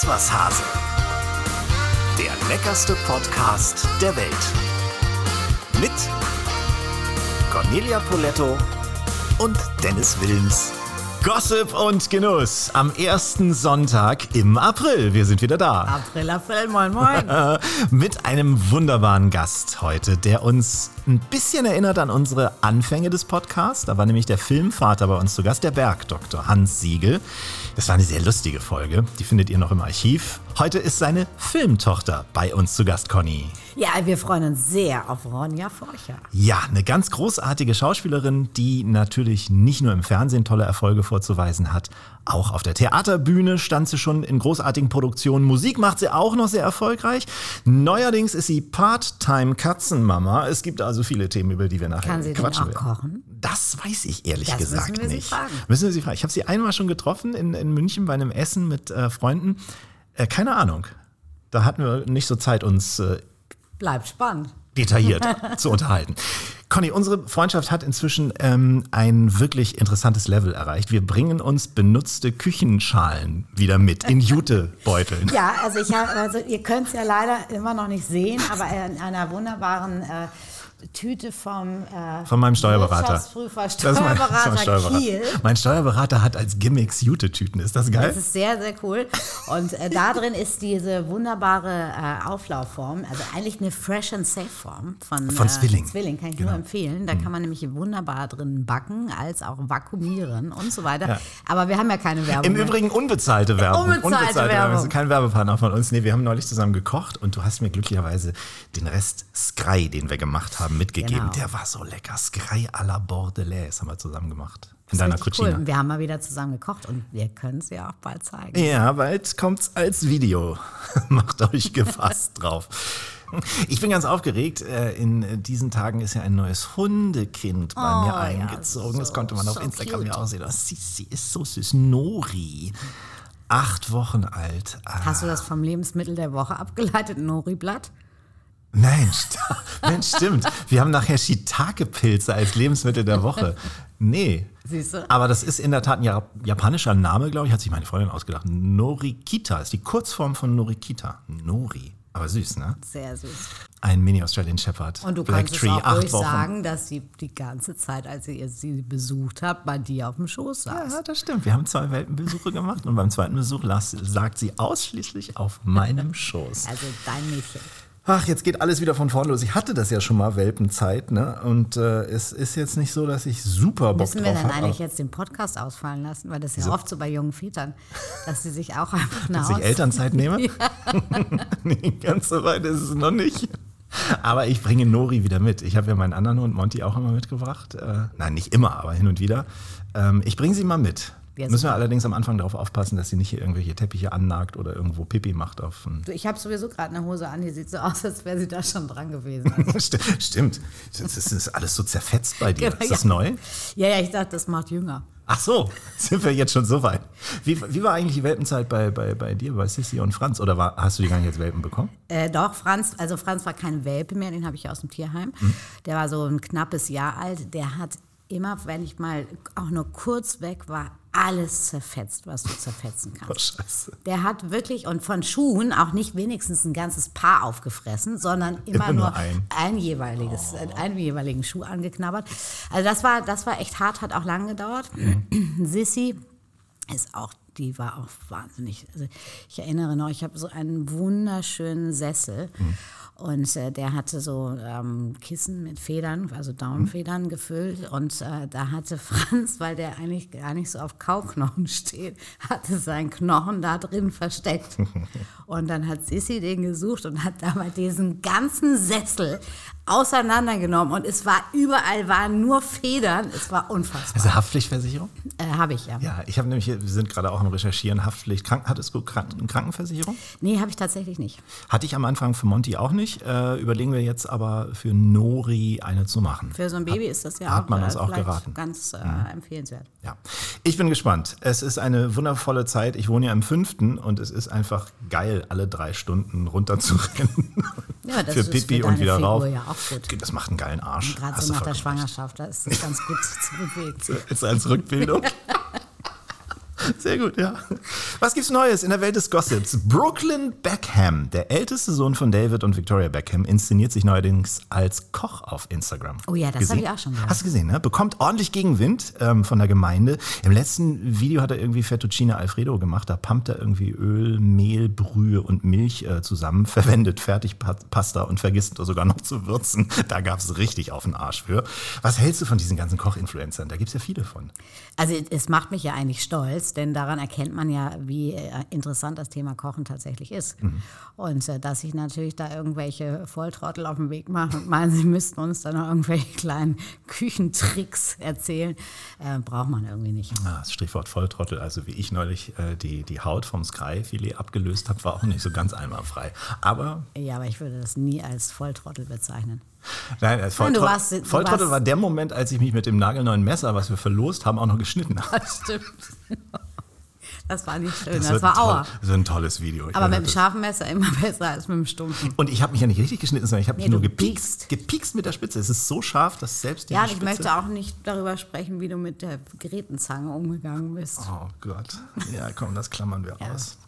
Ist was Hase. Der leckerste Podcast der Welt. Mit Cornelia Poletto und Dennis Wilms. Gossip und Genuss am ersten Sonntag im April. Wir sind wieder da. April, April, moin, moin. Mit einem wunderbaren Gast heute, der uns ein bisschen erinnert an unsere Anfänge des Podcasts. Da war nämlich der Filmvater bei uns zu Gast, der Bergdoktor Hans Siegel. Das war eine sehr lustige Folge. Die findet ihr noch im Archiv. Heute ist seine Filmtochter bei uns zu Gast, Conny. Ja, wir freuen uns sehr auf Ronja Forcher. Ja, eine ganz großartige Schauspielerin, die natürlich nicht nur im Fernsehen tolle Erfolge vorzuweisen hat. Auch auf der Theaterbühne stand sie schon in großartigen Produktionen. Musik macht sie auch noch sehr erfolgreich. Neuerdings ist sie Part-Time-Katzenmama. Es gibt also viele Themen, über die wir nachher Kann sie quatschen denn auch werden. kochen? Das weiß ich ehrlich Das gesagt müssen nicht. fragen. Müssen wir sie fragen. Ich habe sie einmal schon getroffen in, in München bei einem Essen mit äh, Freunden. Äh, keine Ahnung. Da hatten wir nicht so Zeit, uns äh, Bleibt spannend. detailliert zu unterhalten. Conny, unsere Freundschaft hat inzwischen ähm, ein wirklich interessantes Level erreicht. Wir bringen uns benutzte Küchenschalen wieder mit in Jutebeuteln. Ja, also ich habe, also ihr könnt es ja leider immer noch nicht sehen, aber in einer wunderbaren äh, Tüte vom äh, Von meinem Steuerberater. Wirtschaftsprüfer, Das ist mein- Steuerberater, das ist mein Steuerberater. Kiel. Mein Steuerberater hat als Gimmicks Jutetüten. Ist das geil? Das ist sehr, sehr cool. Und äh, da drin ist diese wunderbare äh, Auflaufform, also eigentlich eine Fresh and Safe Form von, Von äh, Zwilling. Zwilling, kann ich Genau. nur empfehlen. Da kann man nämlich wunderbar drin backen, als auch vakuumieren und so weiter. Ja. Aber wir haben ja keine Werbung. Im mehr. Übrigen unbezahlte Werbung. Unbezahlte Werbung. Werbung. Das ist kein Werbepartner von uns. Nee, wir haben neulich zusammen gekocht und du hast mir glücklicherweise den Rest Sky, den wir gemacht haben, mitgegeben. Genau. Der war so lecker. Sky à la Bordelaise haben wir zusammen gemacht. In Das deiner Cucina. Cool. Wir haben mal wieder zusammen gekocht und wir können es ja auch bald zeigen. Ja, bald kommt's als Video. Macht euch gefasst drauf. Ich bin ganz aufgeregt. Äh, In diesen Tagen ist ja ein neues Hundekind bei Oh, mir ja, eingezogen. das so- konnte man auf so Instagram ja auch sehen. Das- Sie, sie ist so süß. Nori. Acht Wochen alt. Ah, Hast du das vom Lebensmittel der Woche abgeleitet, Nori-Blatt? Nein, st Mensch, stimmt. Wir haben nachher Shiitake-Pilze als Lebensmittel der Woche. Nee. Siehst du? Aber das ist in der Tat ein Ja- japanischer Name, glaube ich, hat sich meine Freundin ausgedacht. Norikita ist die Kurzform von Norikita. Nori. Aber süß, ne? Sehr süß. Ein Mini-Australian Shepherd. Und du Black kannst Tree, es auch ruhig Wochen. sagen, dass sie die ganze Zeit, als ihr sie besucht habt, bei dir auf dem Schoß saß. Ja, das stimmt. Wir haben zwei Welpenbesuche gemacht und beim zweiten Besuch las, sagt sie ausschließlich auf meinem Schoß. Also dein Mädchen. Ach, jetzt geht alles wieder von vorne los. Ich hatte das ja schon mal Welpenzeit, ne? Und äh, es ist jetzt nicht so, dass ich super Bock Müssen wir dann eigentlich jetzt den Podcast ausfallen lassen? Weil das ist ja oft so bei jungen Vätern, dass sie sich auch einfach eine Dass ich Elternzeit nehme? nee, ganz so weit ist es noch nicht. Aber ich bringe Nori wieder mit. Ich habe ja meinen anderen Hund Monty auch immer mitgebracht. Äh, nein, nicht immer, aber hin und wieder. Ähm, ich bringe sie mal mit. Müssen wir allerdings am Anfang darauf aufpassen, dass sie nicht hier irgendwelche Teppiche annagt oder irgendwo Pipi macht auf Ich habe sowieso gerade eine Hose an, die sieht so aus, als wäre sie da schon dran gewesen. Also, St- Stimmt. Das ist, das ist alles so zerfetzt bei dir. Genau, Ist das ja. neu? ja, ja, ich dachte, das macht jünger. Ach so, sind wir jetzt schon so weit. Wie, wie war eigentlich die Welpenzeit bei, bei, bei dir, bei Sissi und Franz? Oder war, hast du die gar nicht als Welpen bekommen? Äh, doch, Franz, also Franz war kein Welpe mehr, den habe ich aus dem Tierheim. Mhm. Der war so ein knappes Jahr alt. Der hat immer, wenn ich mal auch nur kurz weg war, alles zerfetzt, was du zerfetzen Oh, kannst. scheiße. Der hat wirklich, und von Schuhen auch nicht wenigstens ein ganzes Paar aufgefressen, sondern immer, Immer nur ein. ein jeweiliges, äh, einen jeweiligen Schuh angeknabbert. Also das war, das war echt hart, hat auch lange gedauert. Sissi ist auch, die war auch wahnsinnig. Also ich erinnere noch, ich habe so einen wunderschönen Sessel und äh, der hatte so ähm, Kissen mit Federn, also Downfedern gefüllt und äh, da hatte Franz, weil der eigentlich gar nicht so auf Kauknochen steht, hatte seinen Knochen da drin versteckt. Und dann hat Sissi den gesucht und hat dabei diesen ganzen Sessel auseinandergenommen und es war überall waren nur Federn, es war unfassbar. Also Haftpflichtversicherung? Äh, habe ich ja. Ja, ich habe nämlich, wir sind gerade auch am Recherchieren, Haftpflicht. Krank, hattest du Kranken, eine Krankenversicherung? Nee, habe ich tatsächlich nicht. Hatte ich am Anfang für Monty auch nicht. Äh, überlegen wir jetzt aber für Nori eine zu machen. Für so ein Baby ist das ja hat auch, man äh, uns auch geraten. ganz äh, empfehlenswert. Ja, ich bin gespannt. Es ist eine wundervolle Zeit. Ich wohne ja im fünften und es ist einfach geil, alle drei Stunden runterzurennen. Ja, das für ist Pipi für und wieder Figur rauf. ja auch gut. Das macht einen geilen Arsch. Gerade so nach der. Schwangerschaft, da ist es ganz gut zu bewegen. Ist als Rückbildung. Sehr gut, ja. Was gibt's Neues in der Welt des Gossips? Brooklyn Beckham, der älteste Sohn von David und Victoria Beckham, inszeniert sich neuerdings als Koch auf Instagram. Oh ja, das habe ich auch schon gehört. Hast du gesehen, ne? Bekommt ordentlich Gegenwind ähm, von der Gemeinde. Im letzten Video hat er irgendwie Fettuccine Alfredo gemacht. Da pumpt er irgendwie Öl, Mehl, Brühe und Milch äh, zusammen, verwendet Fertigpasta und vergisst sogar noch zu würzen. Da gab's richtig auf den Arsch für. Was hältst du von diesen ganzen Koch-Influencern? Da gibt's ja viele von. Also es macht mich ja eigentlich stolz, denn daran erkennt man ja, wie äh, interessant das Thema Kochen tatsächlich ist. Mhm. Und äh, dass sich natürlich da irgendwelche Volltrottel auf den Weg machen und meinen, sie müssten uns dann noch irgendwelche kleinen Küchentricks erzählen, äh, braucht man irgendwie nicht. Ah, das Strichwort Volltrottel, also wie ich neulich äh, die, die Haut vom Sky-Filet abgelöst habe, war auch nicht so ganz einwandfrei. Aber ja, aber ich würde das nie als Volltrottel bezeichnen. Nein, als Volltrottel, Nein, warst, Volltrottel war der Moment, als ich mich mit dem nagelneuen Messer, was wir verlost haben, auch noch geschnitten habe. Das stimmt. Das war nicht schön, das, das war Aua. das ist ein tolles Video. Ich Aber mit dem scharfen Messer immer besser als mit dem stumpfen. Und ich habe mich ja nicht richtig geschnitten, sondern ich habe mich nee, nur gepiekst. Gepiekst mit der Spitze. Es ist so scharf, dass selbst die Ja, ich möchte auch nicht darüber sprechen, wie du mit der Gerätenzange umgegangen bist. Oh Gott. Ja, komm, das klammern wir ja. aus.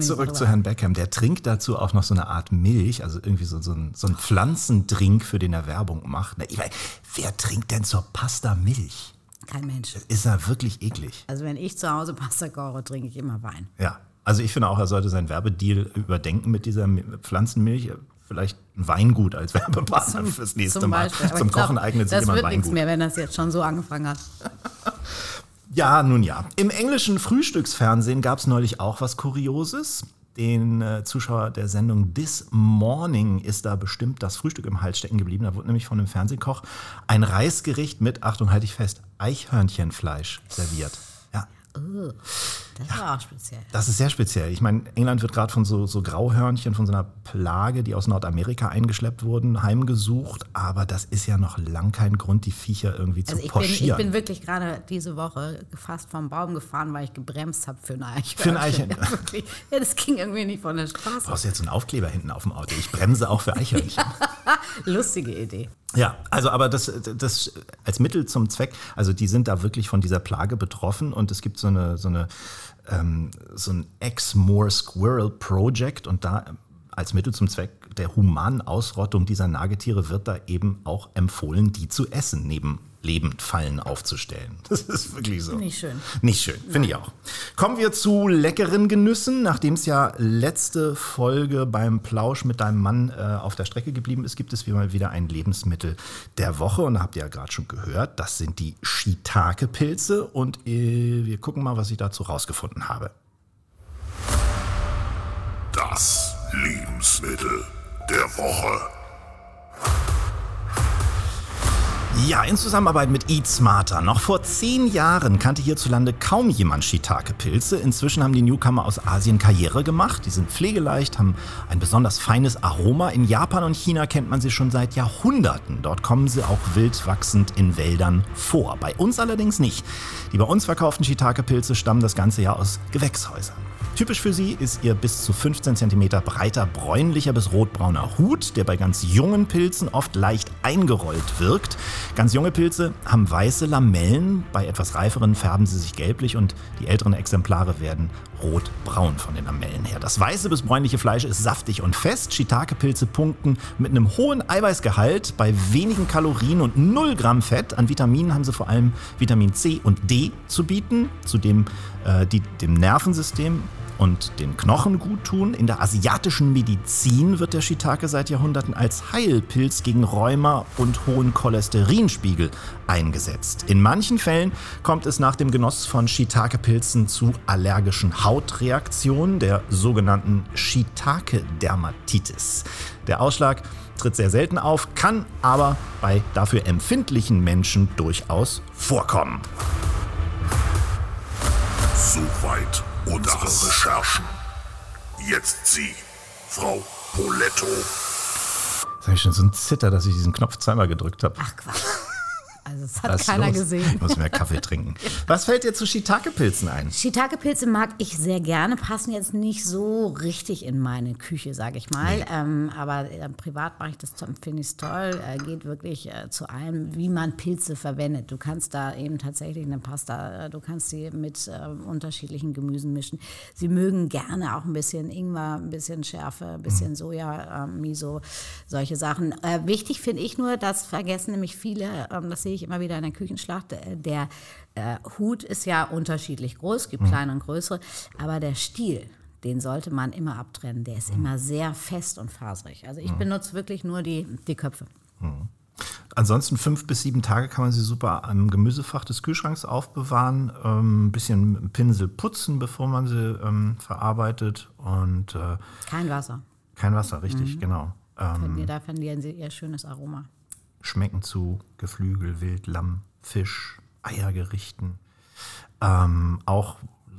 Zurück zu Herrn Beckham. Der trinkt dazu auch noch so eine Art Milch, also irgendwie so, so, ein, so ein Pflanzendrink, für den er Werbung macht. Ich meine, wer trinkt denn zur Pasta Milch? Kein Mensch. Ist er wirklich eklig. Also wenn ich zu Hause Pasta koche, trinke ich immer Wein. Ja, also ich finde auch, er sollte seinen Werbedeal überdenken mit dieser Pflanzenmilch. Vielleicht ein Weingut als Werbepartner fürs nächste zum Mal. Zum Kochen glaub, eignet sich immer ein Weingut. Das wird nichts mehr, wenn das jetzt schon so angefangen hat. Ja, nun ja. Im englischen Frühstücksfernsehen gab es neulich auch was Kurioses. Den äh, Zuschauer der Sendung This Morning ist da bestimmt das Frühstück im Hals stecken geblieben. Da wurde nämlich von einem Fernsehkoch ein Reisgericht mit, Achtung, halte ich fest, Eichhörnchenfleisch serviert. Oh, das ja, war auch speziell. Das ist sehr speziell. Ich meine, England wird gerade von so, so Grauhörnchen, von so einer Plage, die aus Nordamerika eingeschleppt wurden, heimgesucht. Aber das ist ja noch lang kein Grund, die Viecher irgendwie zu also ich pochieren. Bin, ich bin wirklich gerade diese Woche fast vom Baum gefahren, weil ich gebremst habe für ein Eichhörnchen. Für ein Eichhörnchen. Ja, ja, das ging irgendwie nicht von der Straße. Brauchst du jetzt einen Aufkleber hinten auf dem Auto? Ich bremse auch für Eichhörnchen. Lustige Idee. Ja, also aber das, das als Mittel zum Zweck, also die sind da wirklich von dieser Plage betroffen und es gibt so eine, so eine ähm, so ein Ex-More Squirrel Project und da als Mittel zum Zweck der humanen Ausrottung dieser Nagetiere wird da eben auch empfohlen, die zu essen, neben lebend Fallen aufzustellen. Das ist wirklich so. Nicht schön. Nicht schön, finde ich auch. Kommen wir zu leckeren Genüssen. Nachdem es ja letzte Folge beim Plausch mit deinem Mann äh, auf der Strecke geblieben ist, gibt es wie mal wieder ein Lebensmittel der Woche. Und da habt ihr ja gerade schon gehört, das sind die Shiitake-Pilze. Und äh, wir gucken mal, was ich dazu rausgefunden habe. Das Lebensmittel der Woche. Ja, in Zusammenarbeit mit Eat Smarter. Noch vor zehn Jahren kannte hierzulande kaum jemand Shiitake-Pilze. Inzwischen haben die Newcomer aus Asien Karriere gemacht. Die sind pflegeleicht, haben ein besonders feines Aroma. In Japan und China kennt man sie schon seit Jahrhunderten. Dort kommen sie auch wild wachsend in Wäldern vor. Bei uns allerdings nicht. Die bei uns verkauften Shiitake-Pilze stammen das ganze Jahr aus Gewächshäusern. Typisch für sie ist ihr bis zu 15 cm breiter bräunlicher bis rotbrauner Hut, der bei ganz jungen Pilzen oft leicht eingerollt wirkt. Ganz junge Pilze haben weiße Lamellen, bei etwas reiferen färben sie sich gelblich und die älteren Exemplare werden rotbraun von den Lamellen her. Das weiße bis bräunliche Fleisch ist saftig und fest. Shiitake-Pilze punkten mit einem hohen Eiweißgehalt bei wenigen Kalorien und 0 Gramm Fett. An Vitaminen haben sie vor allem Vitamin C und D zu bieten, zudem äh, die dem Nervensystem und den Knochen gut tun. In der asiatischen Medizin wird der Shiitake seit Jahrhunderten als Heilpilz gegen Rheuma und hohen Cholesterinspiegel eingesetzt. In manchen Fällen kommt es nach dem Genuss von Shiitake-Pilzen zu allergischen Hautreaktionen, der sogenannten Shiitake-Dermatitis. Der Ausschlag tritt sehr selten auf, kann aber bei dafür empfindlichen Menschen durchaus vorkommen. Soweit unsere Recherchen. Jetzt Sie, Frau Poletto. Jetzt habe ich schon so ein Zitter, dass ich diesen Knopf zweimal gedrückt habe. Ach Quatsch. Also das hat keiner los? gesehen. Ich muss mehr Kaffee trinken. Was fällt dir zu Shiitake-Pilzen ein? Shiitake-Pilze mag ich sehr gerne, passen jetzt nicht so richtig in meine Küche, sage ich mal. Ähm, aber äh, privat mache ich das, finde ich toll. Äh, geht wirklich äh, zu allem, wie man Pilze verwendet. Du kannst da eben tatsächlich eine Pasta, äh, du kannst sie mit äh, unterschiedlichen Gemüsen mischen. Sie mögen gerne auch ein bisschen Ingwer, ein bisschen Schärfe, ein bisschen Soja, äh, Miso, solche Sachen. Äh, wichtig finde ich nur, das vergessen nämlich viele, ähm, das sehe ich immer wieder in der Küchenschlacht, äh, der äh, Hut ist ja unterschiedlich groß, es gibt kleine und größere, aber der Stiel, den sollte man immer abtrennen. Der ist immer sehr fest und faserig. Also ich benutze wirklich nur die, die Köpfe. Ansonsten fünf bis sieben Tage kann man sie super am Gemüsefach des Kühlschranks aufbewahren. Ähm, ein bisschen mit dem Pinsel putzen, bevor man sie ähm, verarbeitet. Und äh, Kein Wasser. kein Wasser, richtig, genau. Ähm, Da verlieren sie ihr schönes Aroma. Schmecken zu Geflügel, Wild, Lamm, Fisch, Eiergerichten. Ähm, auch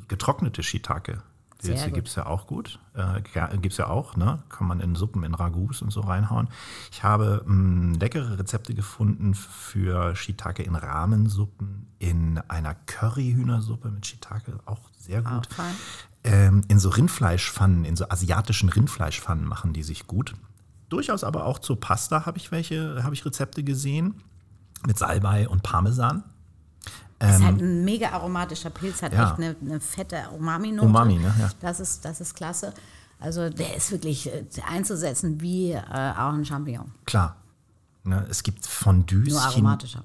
getrocknete Shiitake. Pilze gibt es ja auch gut. Äh, gibt es ja auch, ne? Kann man in Suppen, in Ragus und so reinhauen. Ich habe mh, leckere Rezepte gefunden für Shiitake in Rahmensuppen, in einer Curryhühnersuppe mit Shiitake, auch sehr gut. Auch. Ähm, in so Rindfleischpfannen, in so asiatischen Rindfleischpfannen machen die sich gut. Durchaus aber auch zur Pasta habe ich welche, habe ich Rezepte gesehen. Mit Salbei und Parmesan. ist halt ein mega aromatischer Pilz, hat Ähm, ja. echt eine, eine fette Umami-Note. Umami, ne? Ja. Das ist, das ist klasse. Also der ist wirklich äh, einzusetzen wie äh, auch ein Champignon. Klar. Ne, es gibt Fondues. Nur aromatischer.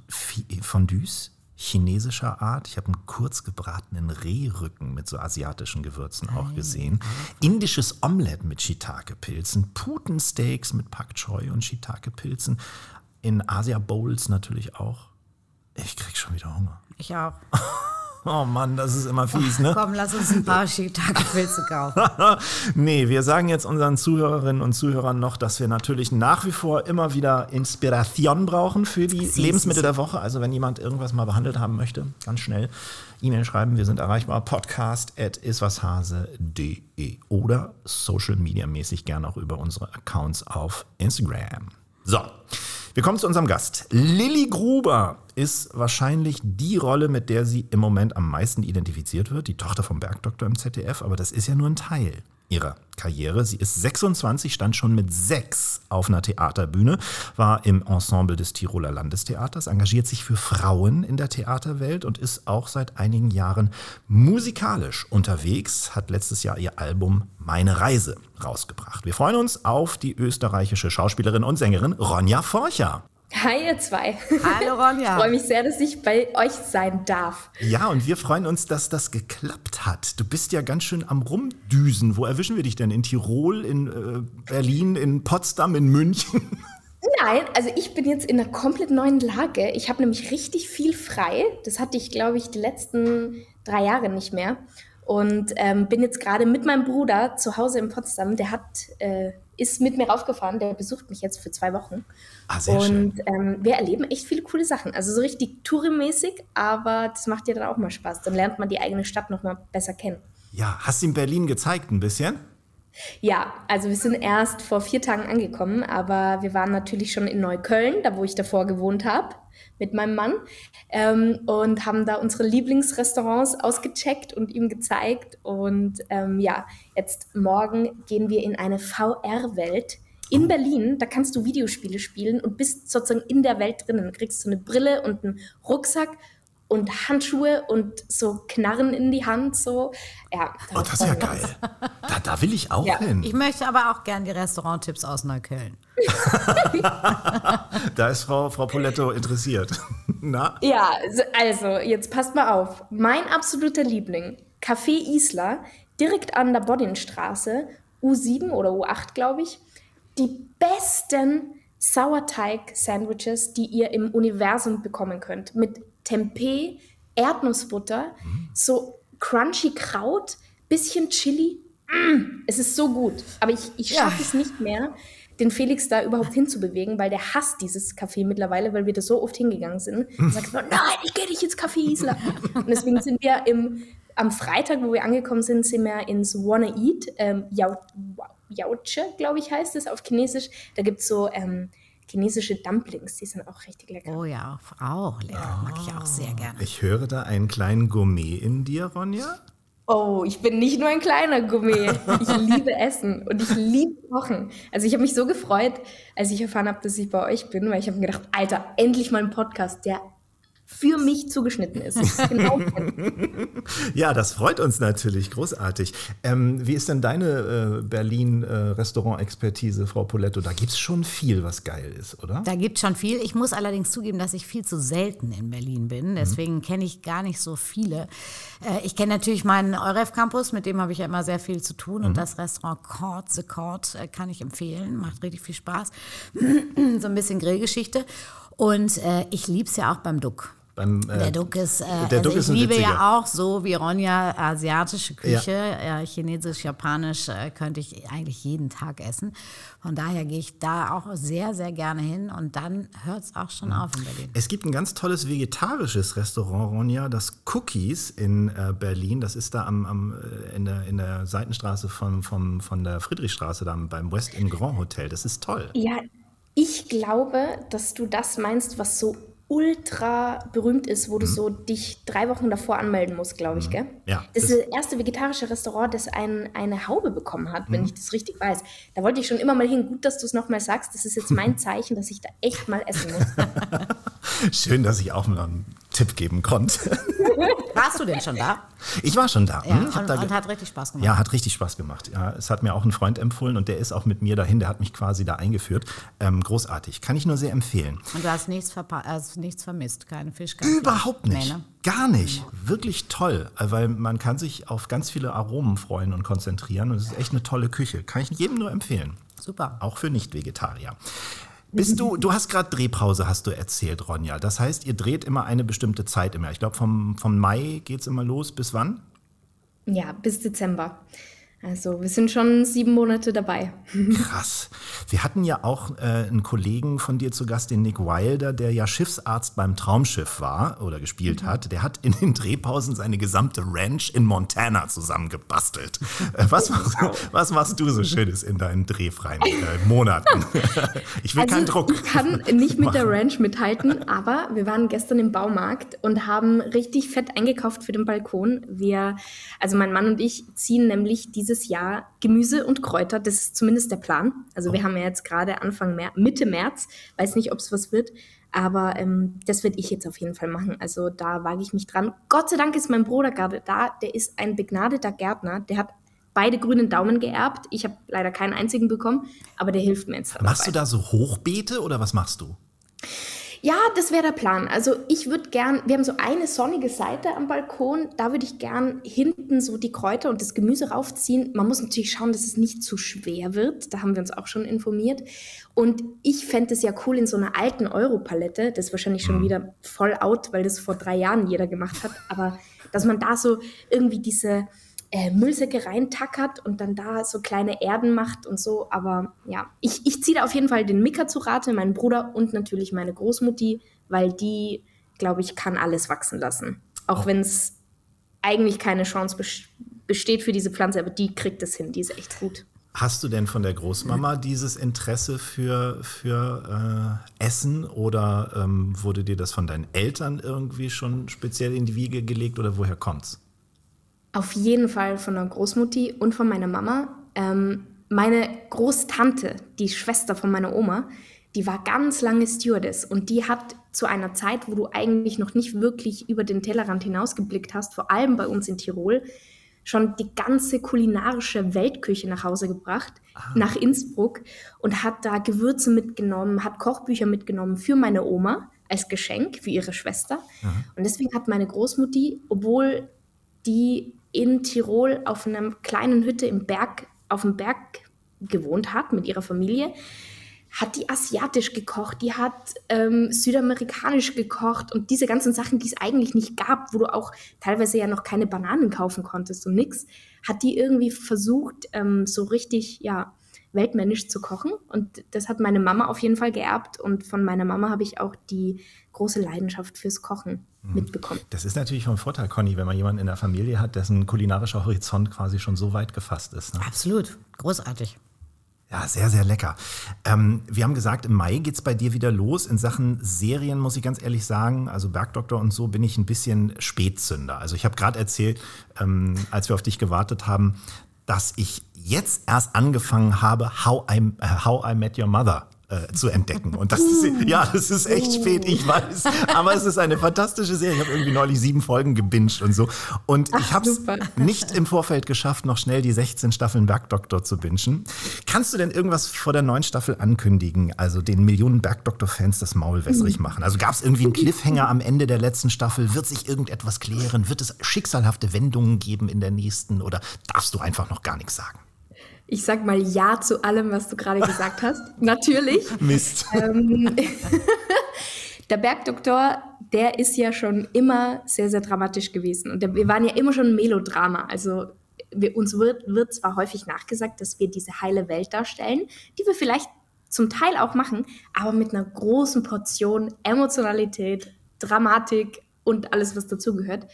Fondues chinesischer Art. Ich habe einen kurz gebratenen Rehrücken mit so asiatischen Gewürzen auch gesehen. Indisches Omelette mit Shiitake-Pilzen. Putensteaks mit Pak Choi und Shiitake-Pilzen. In Asia-Bowls natürlich auch. Ich krieg schon wieder Hunger. Ich auch. Oh Mann, das ist immer fies, ne? Komm, lass uns ein paar Shiitake-Pilze kaufen. nee, wir sagen jetzt unseren Zuhörerinnen und Zuhörern noch, dass wir natürlich nach wie vor immer wieder Inspiration brauchen für die Sie, Lebensmittel sie, der Woche. Also wenn jemand irgendwas mal behandelt haben möchte, ganz schnell E-Mail schreiben. Wir sind erreichbar podcast at iswashase.de oder social media mäßig gerne auch über unsere Accounts auf Instagram. So, wir kommen zu unserem Gast. Lilly Gruber ist wahrscheinlich die Rolle, mit der sie im Moment am meisten identifiziert wird, die Tochter vom Bergdoktor im ZDF, aber das ist ja nur ein Teil ihrer Karriere. Sie ist 26, stand schon mit sechs auf einer Theaterbühne, war im Ensemble des Tiroler Landestheaters, engagiert sich für Frauen in der Theaterwelt und ist auch seit einigen Jahren musikalisch unterwegs, hat letztes Jahr ihr Album Meine Reise rausgebracht. Wir freuen uns auf die österreichische Schauspielerin und Sängerin Ronja Forcher. Hi, ihr zwei. Hallo Ronja. Ich freue mich sehr, dass ich bei euch sein darf. Ja, und wir freuen uns, dass das geklappt hat. Du bist ja ganz schön am Rumdüsen. Wo erwischen wir dich denn? In Tirol, in äh, Berlin, in Potsdam, in München? Nein, also ich bin jetzt in einer komplett neuen Lage. Ich habe nämlich richtig viel frei. Das hatte ich, glaube ich, die letzten drei Jahre nicht mehr. Und ähm, bin jetzt gerade mit meinem Bruder zu Hause in Potsdam. Der hat, äh, ist mit mir raufgefahren. Der besucht mich jetzt für zwei Wochen. Ah, sehr schön. Und ähm, wir erleben echt viele coole Sachen. Also so richtig Touri-mäßig, aber das macht ja dann auch mal Spaß. Dann lernt man die eigene Stadt noch mal besser kennen. Ja, hast du in Berlin gezeigt ein bisschen? Ja, also wir sind erst vor vier Tagen angekommen, aber wir waren natürlich schon in Neukölln, da wo ich davor gewohnt habe, mit meinem Mann ähm, und haben da unsere Lieblingsrestaurants ausgecheckt und ihm gezeigt. Und ähm, ja, jetzt morgen gehen wir in eine VR-Welt in Berlin. Da kannst du Videospiele spielen und bist sozusagen in der Welt drinnen. Du kriegst so eine Brille und einen Rucksack und Handschuhe und so Knarren in die Hand. So. Ja, Oh, das ist ja geil. Da, da will ich auch Ja, hin. Ich möchte aber auch gern die Restauranttipps aus Neukölln. Da ist Frau, Frau Poletto interessiert. Na? Ja, so- also jetzt passt mal auf. Mein absoluter Liebling, Café Isla, direkt an der Bodinstraße, U7 oder U8, glaube ich. Die besten Sauerteig-Sandwiches, die ihr im Universum bekommen könnt. Mit Tempeh, Erdnussbutter, so crunchy Kraut, bisschen Chili. Mm, es ist so gut. Aber ich, ich Ja. schaffe es nicht mehr, den Felix da überhaupt hinzubewegen, weil der hasst dieses Café mittlerweile, weil wir da so oft hingegangen sind. Er sagt immer, nein, ich gehe nicht ins Café Isla. Und deswegen sind wir im, am Freitag, wo wir angekommen sind, sind wir ins Wanna Eat, ähm, Yauche, glaube ich, heißt es auf Chinesisch. Da gibt es so ähm, chinesische Dumplings, die sind auch richtig lecker. Oh ja, auch lecker. Mag ich auch sehr gerne. Ich höre da einen kleinen Gourmet in dir, Ronja. Oh, ich bin nicht nur ein kleiner Gourmet. Ich liebe Essen und ich liebe Kochen. Also ich habe mich so gefreut, als ich erfahren habe, dass ich bei euch bin, weil ich habe mir gedacht, Alter, endlich mal ein Podcast, der für mich zugeschnitten ist. Genau. ja, das freut uns natürlich, großartig. Ähm, wie ist denn deine äh, Berlin-Restaurant-Expertise, äh, Frau Poletto? Da gibt es schon viel, was geil ist, oder? Da gibt es schon viel. Ich muss allerdings zugeben, dass ich viel zu selten in Berlin bin. Mhm. Deswegen mhm. kenne ich gar nicht so viele. Äh, ich kenne natürlich meinen Euref Campus, mit dem habe ich ja immer sehr viel zu tun. Mhm. Und das Restaurant Court, The Court, äh, kann ich empfehlen. Macht richtig viel Spaß. so ein bisschen Grillgeschichte. Und äh, ich liebe es ja auch beim Duck. Beim, äh, der Duck ist, äh, der also Duck ich liebe witziger. ja auch so wie Ronja asiatische Küche, ja. äh, chinesisch, japanisch äh, könnte ich eigentlich jeden Tag essen. Von daher gehe ich da auch sehr, sehr gerne hin und dann hört es auch schon ja. auf in Berlin. Es gibt ein ganz tolles vegetarisches Restaurant, Ronja, das Cookies in äh, Berlin. Das ist da am, am, äh, in, der, in der Seitenstraße von, von, von der Friedrichstraße, da beim West in Grand Hotel. Das ist toll. Ja, ich glaube, dass du das meinst, was so ultra berühmt ist, wo du mhm. so dich drei Wochen davor anmelden musst, glaube ich, mhm. gell? Ja. Das, das ist das erste vegetarische Restaurant, das ein, eine Haube bekommen hat, wenn mhm. ich das richtig weiß. Da wollte ich schon immer mal hin. Gut, dass du es nochmal sagst. Das ist jetzt mein Zeichen, dass ich da echt mal essen muss. Schön, dass ich auch mal einen Tipp geben konnte. Warst du denn schon da? Ich war schon da. Ja, hm? und, da und, hat richtig Spaß gemacht. Ja, hat richtig Spaß gemacht. Ja, es hat mir auch ein Freund empfohlen und der ist auch mit mir dahin. Der hat mich quasi da eingeführt. Ähm, großartig. Kann ich nur sehr empfehlen. Und du hast nichts, hast nichts vermisst? Keinen Fisch? Kein Überhaupt nicht. Nee, ne? Gar nicht. Ja. Wirklich toll. Weil man kann sich auf ganz viele Aromen freuen und konzentrieren. Und es ist echt eine tolle Küche. Kann ich jedem nur empfehlen. Super. Auch für Nicht-Vegetarier. Bist du, du hast gerade Drehpause, hast du erzählt, Ronja. Das heißt, ihr dreht immer eine bestimmte Zeit im Jahr. Ich glaube, vom, vom Mai geht es immer los. Bis wann? Ja, bis Dezember. Also wir sind schon sieben Monate dabei. Krass. Wir hatten ja auch äh, einen Kollegen von dir zu Gast, den Nick Wilder, der ja Schiffsarzt beim Traumschiff war oder gespielt mhm. hat. Der hat in den Drehpausen seine gesamte Ranch in Montana zusammengebastelt. Äh, was, machst, was machst du so Schönes in deinen drehfreien äh, Monaten? ich will also, keinen Druck. Ich kann nicht mit der Ranch mithalten, aber wir waren gestern im Baumarkt und haben richtig fett eingekauft für den Balkon. Wir, also mein Mann und ich ziehen nämlich diese dieses Jahr Gemüse und Kräuter. Das ist zumindest der Plan. Also wir oh. haben ja jetzt gerade Anfang März, Mitte März. Weiß nicht, ob es was wird. Aber ähm, das werde ich jetzt auf jeden Fall machen. Also da wage ich mich dran. Gott sei Dank ist mein Bruder gerade da. Der ist ein begnadeter Gärtner. Der hat beide grünen Daumen geerbt. Ich habe leider keinen einzigen bekommen, aber der hilft mir jetzt. Machst dabei. du da so Hochbeete oder was machst du? Ja, das wäre der Plan. Also ich würde gern, wir haben so eine sonnige Seite am Balkon, da würde ich gern hinten so die Kräuter und das Gemüse raufziehen. Man muss natürlich schauen, dass es nicht zu schwer wird. Da haben wir uns auch schon informiert. Und ich fände es ja cool in so einer alten Europalette, das ist wahrscheinlich schon mhm. wieder voll out, weil das vor drei Jahren jeder gemacht hat, aber dass man da so irgendwie diese äh, Müllsäcke reintackert und dann da so kleine Erden macht und so. Aber ja, ich, ich ziehe da auf jeden Fall den Mika zu Rate, meinen Bruder und natürlich meine Großmutti, weil die, glaube ich, kann alles wachsen lassen. Auch wenn es eigentlich keine Chance besteht für diese Pflanze, aber die kriegt es hin, die ist echt gut. Hast du denn von der Großmama dieses Interesse für, für äh, Essen oder ähm, wurde dir das von deinen Eltern irgendwie schon speziell in die Wiege gelegt oder woher kommt's? Auf jeden Fall von der Großmutti und von meiner Mama. Ähm, meine Großtante, die Schwester von meiner Oma, die war ganz lange Stewardess und die hat zu einer Zeit, wo du eigentlich noch nicht wirklich über den Tellerrand hinausgeblickt hast, vor allem bei uns in Tirol, schon die ganze kulinarische Weltküche nach Hause gebracht, ah. nach Innsbruck und hat da Gewürze mitgenommen, hat Kochbücher mitgenommen für meine Oma als Geschenk für ihre Schwester. Aha. Und deswegen hat meine Großmutti, obwohl die in Tirol auf einer kleinen Hütte im Berg, auf dem Berg gewohnt hat mit ihrer Familie, hat die asiatisch gekocht, die hat ähm, südamerikanisch gekocht und diese ganzen Sachen, die es eigentlich nicht gab, wo du auch teilweise ja noch keine Bananen kaufen konntest und nix, hat die irgendwie versucht, ähm, so richtig, ja, weltmännisch zu kochen. Und das hat meine Mama auf jeden Fall geerbt. Und von meiner Mama habe ich auch die große Leidenschaft fürs Kochen mhm. mitbekommen. Das ist natürlich vom Vorteil, Conny, wenn man jemanden in der Familie hat, dessen kulinarischer Horizont quasi schon so weit gefasst ist. Ne? Absolut, großartig. Ja, sehr, sehr lecker. Ähm, wir haben gesagt, im Mai geht es bei dir wieder los. In Sachen Serien muss ich ganz ehrlich sagen, also Bergdoktor und so bin ich ein bisschen Spätzünder. Also ich habe gerade erzählt, ähm, als wir auf dich gewartet haben, dass ich jetzt erst angefangen habe, How I, äh, How I Met Your Mother äh, zu entdecken. Und das ist, ja, das ist echt spät, ich weiß. Aber es ist eine fantastische Serie. Ich habe irgendwie neulich sieben Folgen gebinged und so. Und ich habe es nicht im Vorfeld geschafft, noch schnell die 16 Staffeln Bergdoktor zu bingen. Kannst du denn irgendwas vor der neuen Staffel ankündigen? Also den Millionen Bergdoktor-Fans das Maul wässrig machen? Also gab es irgendwie einen Cliffhanger am Ende der letzten Staffel? Wird sich irgendetwas klären? Wird es schicksalhafte Wendungen geben in der nächsten? Oder darfst du einfach noch gar nichts sagen? Ich sag mal Ja zu allem, was du gerade gesagt hast. Natürlich. Mist. Ähm, der Bergdoktor, der ist ja schon immer sehr, sehr dramatisch gewesen. Und der, wir waren ja immer schon ein Melodrama. Also wir, uns wird, wird zwar häufig nachgesagt, dass wir diese heile Welt darstellen, die wir vielleicht zum Teil auch machen, aber mit einer großen Portion Emotionalität, Dramatik und alles, was dazugehört.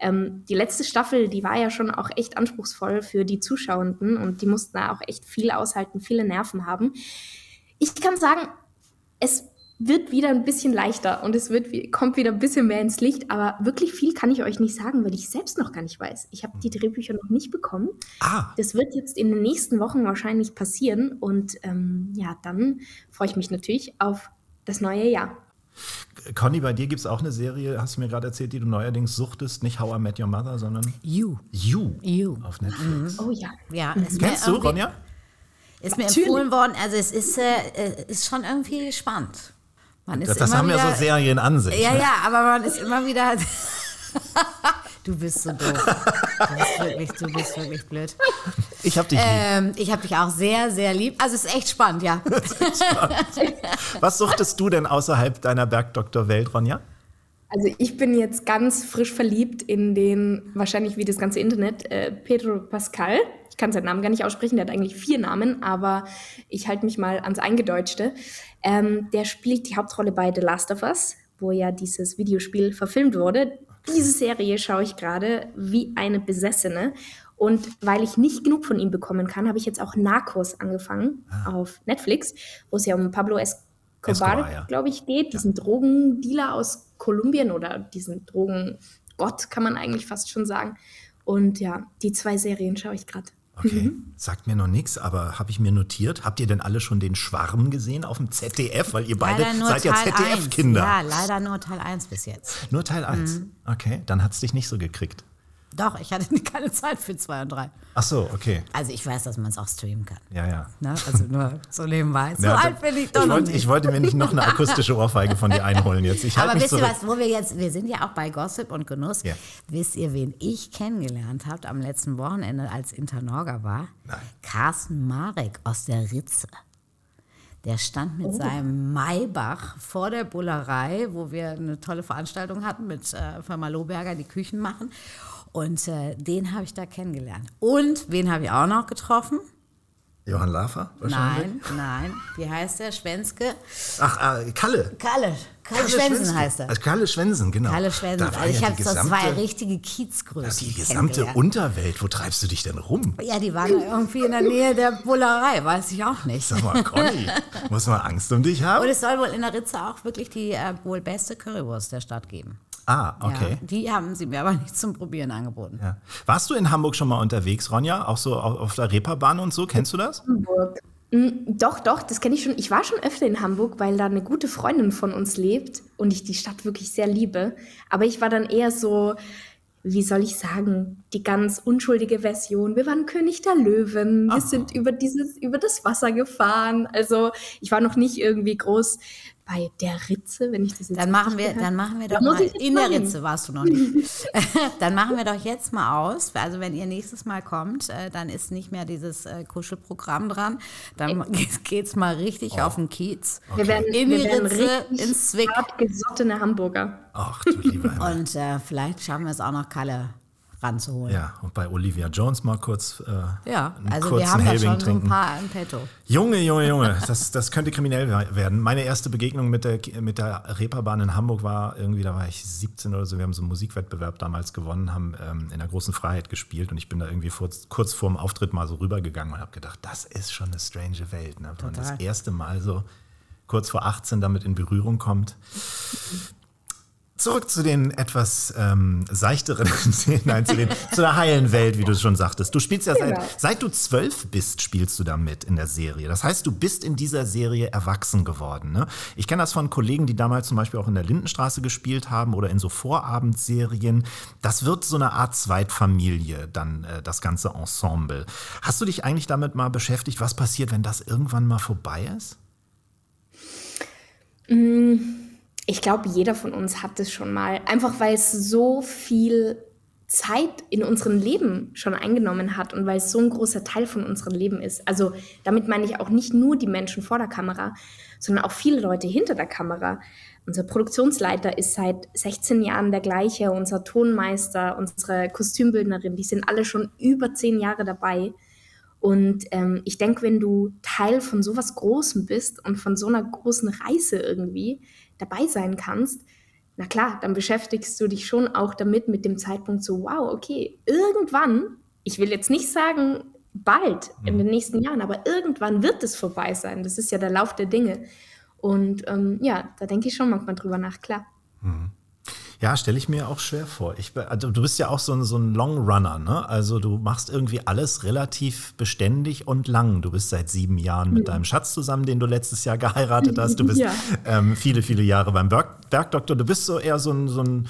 Ähm, die letzte Staffel, die war ja schon auch echt anspruchsvoll für die Zuschauenden und die mussten da auch echt viel aushalten, viele Nerven haben. Ich kann sagen, es wird wieder ein bisschen leichter und es wird, kommt wieder ein bisschen mehr ins Licht, aber wirklich viel kann ich euch nicht sagen, weil ich selbst noch gar nicht weiß. Ich habe die Drehbücher noch nicht bekommen. Ah. Das wird jetzt in den nächsten Wochen wahrscheinlich passieren und ähm, ja, dann freue ich mich natürlich auf das neue Jahr. Conny, bei dir gibt es auch eine Serie, hast du mir gerade erzählt, die du neuerdings suchtest, nicht How I Met Your Mother, sondern You. You. You. Auf Netflix. Mhm. Oh ja. ja mhm. Kennst du, Ronja? Ist mir Natürlich. empfohlen worden, also es ist, äh, ist schon irgendwie spannend. das, das haben wieder, ja so Serien an sich. Ja, ne? ja, aber man ist immer wieder. Du bist so doof. Du bist wirklich, du bist wirklich blöd. Ich hab dich lieb. Ähm, ich hab dich auch sehr, sehr lieb. Also es ist echt spannend, ja. spannend. Was suchtest du denn außerhalb deiner Bergdoktor-Welt, Ronja? Also ich bin jetzt ganz frisch verliebt in den, wahrscheinlich wie das ganze Internet, äh, Pedro Pascal. Ich kann seinen Namen gar nicht aussprechen, der hat eigentlich vier Namen, aber ich halte mich mal ans Eingedeutschte. Ähm, der spielt die Hauptrolle bei The Last of Us, wo ja dieses Videospiel verfilmt wurde. Diese Serie schaue ich gerade wie eine Besessene. Und weil ich nicht genug von ihm bekommen kann, habe ich jetzt auch Narcos angefangen ah. auf Netflix, wo es ja um Pablo Escobar, Escobar ja. glaube ich, geht, diesen ja. Drogendealer aus Kolumbien oder diesen Drogengott, kann man eigentlich fast schon sagen. Und ja, die zwei Serien schaue ich gerade. Okay, mhm. sagt mir noch nichts, aber habe ich mir notiert. Habt ihr denn alle schon den Schwarm gesehen auf dem ZDF? Weil ihr beide seid ja ZDF-Kinder. Ja, leider nur Teil 1 bis jetzt. Nur Teil 1? Mhm. Okay, dann hat es dich nicht so gekriegt. Doch, ich hatte keine Zeit für zwei und drei. Ach so, okay. Also ich weiß, dass man es auch streamen kann. Ja, ja. Ne? Also nur so nebenbei. So ja, alt bin ich doch ich noch wollte, nicht. Ich wollte mir nicht noch eine akustische Ohrfeige von dir einholen jetzt. Ich halt Aber wisst ihr was, wo wir jetzt, wir sind ja auch bei Gossip und Genuss. Ja. Wisst ihr, wen ich kennengelernt habe am letzten Wochenende, als Internorga war? Nein. Carsten Marek aus der Ritze. Der stand mit oh. seinem Maybach vor der Bullerei, wo wir eine tolle Veranstaltung hatten mit äh, Firma Lohberger, die Küchen machen. Und äh, den habe ich da kennengelernt. Und wen habe ich auch noch getroffen? Johann Lafer wahrscheinlich? Nein, nein. Wie heißt der? Schwänzke? Ach, äh, Kalle. Kalle. Kalle, Schwensen heißt er. Also Kalle Schwensen, genau. Kalle Schwensen. Also ich ja habe das zwei richtige Kiezgrößen. Die gesamte Unterwelt, wo treibst du dich denn rum? Ja, die waren irgendwie in der Nähe der Bullerei, weiß ich auch nicht. Sag mal, Conny, muss man Angst um dich haben? Und es soll wohl in der Ritze auch wirklich die äh, wohl beste Currywurst der Stadt geben. Ah, okay. Ja, die haben sie mir aber nicht zum Probieren angeboten. Ja. Warst du in Hamburg schon mal unterwegs, Ronja? Auch so auf der Reeperbahn und so? Kennst du das? Hamburg. Hm, doch, doch, das kenne ich schon. Ich war schon öfter in Hamburg, weil da eine gute Freundin von uns lebt und ich die Stadt wirklich sehr liebe. Aber ich war dann eher so, wie soll ich sagen, die ganz unschuldige Version. Wir waren König der Löwen. Wir Ach. sind über dieses, über das Wasser gefahren. Also ich war noch nicht irgendwie groß bei der Ritze, wenn ich das jetzt dann machen wir, dann machen wir doch mal in der Ritze warst du noch nicht. dann machen wir doch jetzt mal aus. Also wenn ihr nächstes Mal kommt, äh, dann ist nicht mehr dieses äh, Kuschelprogramm dran. Dann geht es mal richtig oh. auf den Kiez. Okay. Wir werden in die Ritze, ins Zwick. gesottene Hamburger. Ach du lieber Und äh, vielleicht schaffen wir es auch noch Kalle ranzuholen. Ja, und bei Olivia Jones mal kurz. Äh, Ja, einen also wir kurzen haben da Helbing schon so ein trinken. paar im Petto. Junge, Junge, Junge, das, das könnte kriminell werden. Meine erste Begegnung mit der, mit der Reeperbahn in Hamburg war irgendwie, da war ich 17 oder so. Wir haben so einen Musikwettbewerb damals gewonnen, haben ähm, in der großen Freiheit gespielt und ich bin da irgendwie vor, kurz vor dem Auftritt mal so rübergegangen und habe gedacht, das ist schon eine strange Welt. Ne? Wenn man das erste Mal so kurz vor 18 damit in Berührung kommt. Zurück zu den etwas ähm, seichteren, nein, zu, den, zu der heilen Welt, wie du schon sagtest. Du spielst ja Genau. seit, seit du zwölf bist, spielst du da mit in der Serie. Das heißt, du bist in dieser Serie erwachsen geworden. Ne? Ich kenne das von Kollegen, die damals zum Beispiel auch in der Lindenstraße gespielt haben oder in so Vorabendserien. Das wird so eine Art Zweitfamilie, dann äh, das ganze Ensemble. Hast du dich eigentlich damit mal beschäftigt, was passiert, wenn das irgendwann mal vorbei ist? Ich glaube, jeder von uns hat es schon mal. Einfach weil es so viel Zeit in unserem Leben schon eingenommen hat und weil es so ein großer Teil von unserem Leben ist. Also damit meine ich auch nicht nur die Menschen vor der Kamera, sondern auch viele Leute hinter der Kamera. Unser Produktionsleiter ist seit 16 Jahren der gleiche, unser Tonmeister, unsere Kostümbildnerin, die sind alle schon über 10 Jahre dabei. Und ähm, ich denke, wenn du Teil von sowas Großem bist und von so einer großen Reise irgendwie dabei sein kannst, na klar, dann beschäftigst du dich schon auch damit mit dem Zeitpunkt so, wow, okay, irgendwann, ich will jetzt nicht sagen bald in den nächsten Jahren, aber irgendwann wird es vorbei sein. Das ist ja der Lauf der Dinge. Und ähm, ja, da denke ich schon manchmal drüber nach, klar. Ja, stelle ich mir auch schwer vor. Ich, also du bist ja auch so ein, so ein Long Runner, ne? Also du machst irgendwie alles relativ beständig und lang. Du bist seit sieben Jahren mit deinem Schatz zusammen, den du letztes Jahr geheiratet hast. Du bist Ja. ähm, viele, viele Jahre beim Berg, Bergdoktor. Du bist so eher so ein, so ein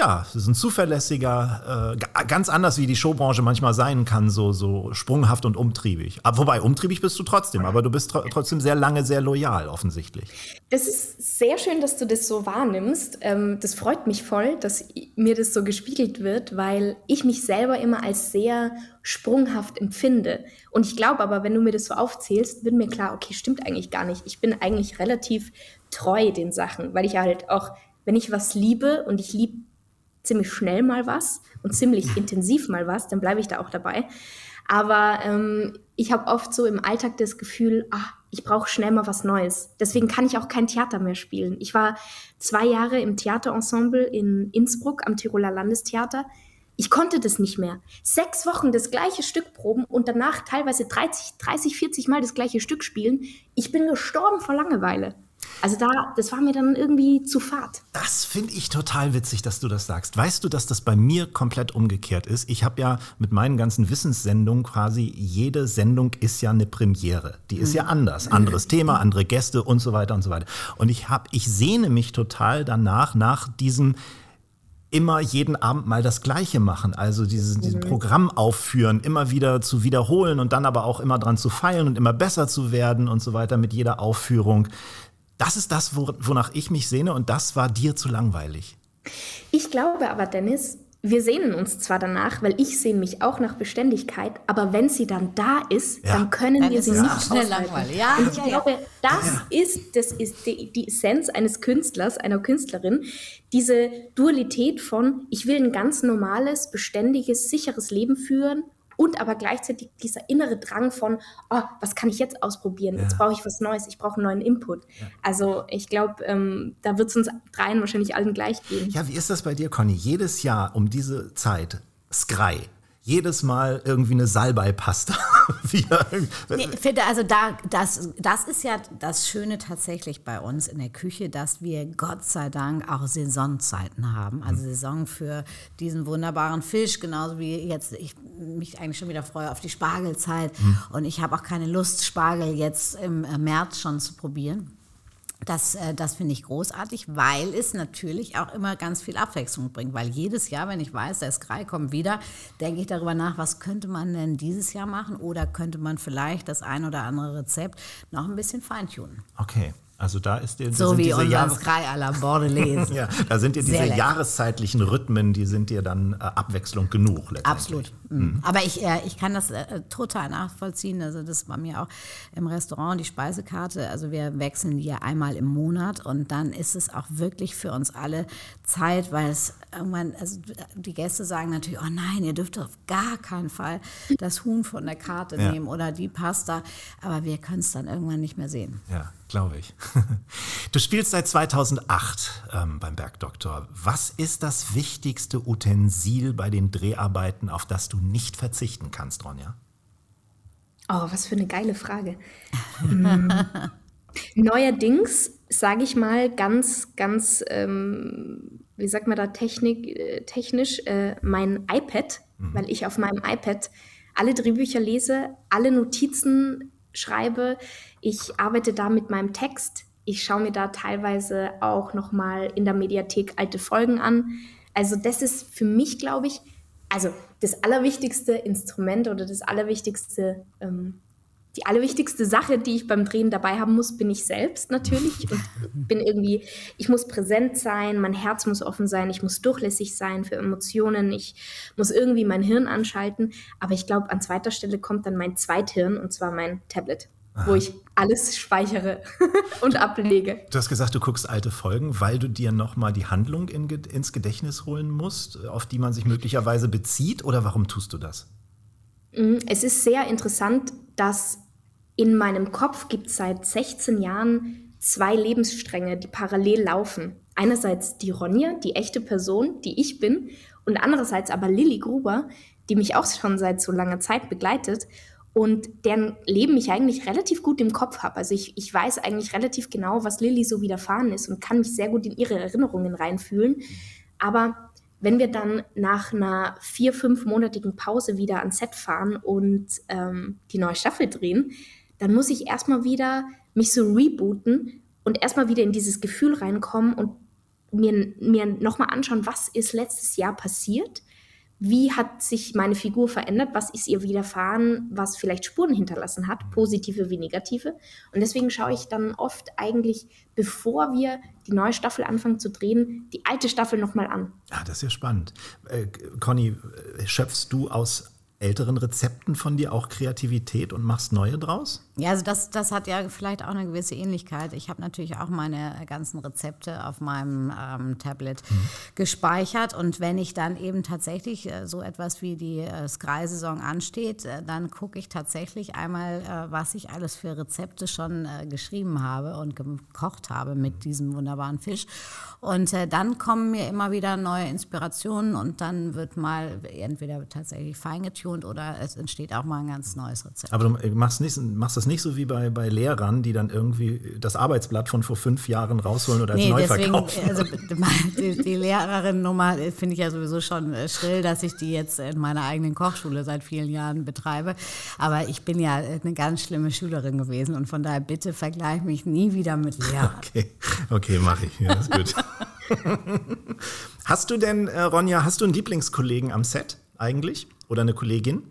ja, so ein zuverlässiger, äh, ga- ganz anders wie die Showbranche manchmal sein kann, so, so sprunghaft und umtriebig. Aber, wobei, umtriebig bist du trotzdem, aber du bist tro trotzdem sehr lange sehr loyal, offensichtlich. Das ist sehr schön, dass du das so wahrnimmst. Ähm, das freut mich voll, dass mir das so gespiegelt wird, weil ich mich selber immer als sehr sprunghaft empfinde. Und ich glaube aber, wenn du mir das so aufzählst, wird mir klar, okay, stimmt eigentlich gar nicht. Ich bin eigentlich relativ treu den Sachen, weil ich halt auch, wenn ich was liebe und ich liebe ziemlich schnell mal was und ziemlich intensiv mal was, dann bleibe ich da auch dabei. Aber ähm, ich habe oft so im Alltag das Gefühl, ah, ich brauche schnell mal was Neues. Deswegen kann ich auch kein Theater mehr spielen. Ich war zwei Jahre im Theaterensemble in Innsbruck am Tiroler Landestheater. Ich konnte das nicht mehr. Sechs Wochen das gleiche Stück proben und danach teilweise 30, 30, 40 Mal das gleiche Stück spielen. Ich bin gestorben vor Langeweile. Also da, das war mir dann irgendwie zu fad. Das finde ich total witzig, dass du das sagst. Weißt du, dass das bei mir komplett umgekehrt ist? Ich habe ja mit meinen ganzen Wissenssendungen quasi, jede Sendung ist ja eine Premiere. Die ist ja anders. Anderes Thema, andere Gäste und so weiter und so weiter. Und ich habe, ich sehne mich total danach, nach diesem immer jeden Abend mal das Gleiche machen. Also dieses, dieses Programm aufführen, immer wieder zu wiederholen und dann aber auch immer dran zu feilen und immer besser zu werden und so weiter mit jeder Aufführung. Das ist das, wo, wonach ich mich sehne und das war dir zu langweilig. Ich glaube aber, Dennis, wir sehnen uns zwar danach, weil ich sehne mich auch nach Beständigkeit, aber wenn sie dann da ist, Ja. dann können Dann wir sie es nicht schnell langweilig. Ja, Und ich ja, ja. glaube, das ist, das ist die, die Essenz eines Künstlers, einer Künstlerin, diese Dualität von, ich will ein ganz normales, beständiges, sicheres Leben führen und aber gleichzeitig dieser innere Drang von, oh, was kann ich jetzt ausprobieren? Jetzt brauche ich was Neues, ich brauche einen neuen Input. Also ich glaube, ähm, da wird es uns dreien wahrscheinlich allen gleich gehen. Ja, wie ist das bei dir, Conny? Jedes Jahr um diese Zeit, Skrei, jedes Mal irgendwie eine Salbei-Pasta. Nee, also da, das, das ist ja das Schöne tatsächlich bei uns in der Küche, dass wir Gott sei Dank auch Saisonzeiten haben. Also Saison für diesen wunderbaren Fisch, genauso wie jetzt ich mich eigentlich schon wieder freue auf die Spargelzeit. Und ich habe auch keine Lust, Spargel jetzt im äh, März schon zu probieren. Das, äh, das finde ich großartig, weil es natürlich auch immer ganz viel Abwechslung bringt. Weil jedes Jahr, wenn ich weiß, der Skrei kommt wieder, denke ich darüber nach, was könnte man denn dieses Jahr machen oder könnte man vielleicht das ein oder andere Rezept noch ein bisschen feintunen. Okay. Also da ist dir so wie unser Sky à la Bordelaise. ja, da sind dir diese jahreszeitlichen Rhythmen, die sind dir dann äh, Abwechslung genug. Absolut. Mhm. Aber ich, äh, ich kann das äh, total nachvollziehen. Also das ist bei mir auch im Restaurant die Speisekarte. Also wir wechseln die ja einmal im Monat und dann ist es auch wirklich für uns alle Zeit, weil es irgendwann, also die Gäste sagen natürlich, oh nein, ihr dürft auf gar keinen Fall das Huhn von der Karte ja. nehmen oder die Pasta, aber wir können es dann irgendwann nicht mehr sehen. Ja, glaube ich. Du spielst seit 2008 ähm, beim Bergdoktor. Was ist das wichtigste Utensil bei den Dreharbeiten, auf das du nicht verzichten kannst, Ronja? Oh, was für eine geile Frage. Hm. Neuerdings, sage ich mal, ganz, ganz, ähm, wie sagt man da Technik, äh, technisch, äh, mein iPad, mhm. weil ich auf meinem iPad alle Drehbücher lese, alle Notizen schreibe. Ich arbeite da mit meinem Text. Ich schaue mir da teilweise auch nochmal in der Mediathek alte Folgen an. Also das ist für mich, glaube ich, also das allerwichtigste Instrument oder das allerwichtigste ähm, die allerwichtigste Sache, die ich beim Drehen dabei haben muss, bin ich selbst natürlich. Und bin irgendwie, ich muss präsent sein, mein Herz muss offen sein, ich muss durchlässig sein für Emotionen, ich muss irgendwie mein Hirn anschalten. Aber ich glaube, an zweiter Stelle kommt dann mein Zweithirn und zwar mein Tablet. Aha. wo ich alles speichere und ablege. Du hast gesagt, du guckst alte Folgen, weil du dir nochmal die Handlung in, ins Gedächtnis holen musst, auf die man sich möglicherweise bezieht, oder warum tust du das? Mm, es ist sehr interessant, dass in meinem Kopf gibt es seit 16 Jahren zwei Lebensstränge, die parallel laufen. Einerseits die Ronja, die echte Person, die ich bin, und andererseits aber Lilly Gruber, die mich auch schon seit so langer Zeit begleitet und deren Leben ich eigentlich relativ gut im Kopf habe. Also ich, ich weiß eigentlich relativ genau, was Lilly so widerfahren ist und kann mich sehr gut in ihre Erinnerungen reinfühlen. Aber wenn wir dann nach einer vier, fünfmonatigen Pause wieder ans Set fahren und ähm, die neue Staffel drehen, dann muss ich erstmal wieder mich so rebooten und erstmal wieder in dieses Gefühl reinkommen und mir, mir nochmal anschauen, was ist letztes Jahr passiert wie hat sich meine Figur verändert, was ist ihr widerfahren, was vielleicht Spuren hinterlassen hat, positive wie negative. Und deswegen schaue ich dann oft eigentlich, bevor wir die neue Staffel anfangen zu drehen, die alte Staffel nochmal an. Ja, das ist ja spannend. Äh, Conny, äh, schöpfst du aus älteren Rezepten von dir auch Kreativität und machst neue draus? Ja, also das, das hat ja vielleicht auch eine gewisse Ähnlichkeit. Ich habe natürlich auch meine ganzen Rezepte auf meinem ähm, Tablet mhm. gespeichert und wenn ich dann eben tatsächlich äh, so etwas wie die äh, Sky-Saison ansteht, äh, dann gucke ich tatsächlich einmal, äh, was ich alles für Rezepte schon äh, geschrieben habe und gekocht habe mit diesem wunderbaren Fisch. Und äh, dann kommen mir immer wieder neue Inspirationen und dann wird mal entweder tatsächlich feingetuned oder es entsteht auch mal ein ganz neues Rezept. Aber du machst, nicht, machst das nicht so wie bei, bei Lehrern, die dann irgendwie das Arbeitsblatt von vor fünf Jahren rausholen oder als nee, neu deswegen, verkaufen. Also die, die Lehrerin-Nummer finde ich ja sowieso schon äh, schrill, dass ich die jetzt in meiner eigenen Kochschule seit vielen Jahren betreibe. Aber ich bin ja eine ganz schlimme Schülerin gewesen und von daher bitte vergleich mich nie wieder mit Lehrern. Okay, okay, mache ich. Ja, ist gut. hast du denn, äh, Ronja, hast du einen Lieblingskollegen am Set eigentlich? Oder eine Kollegin?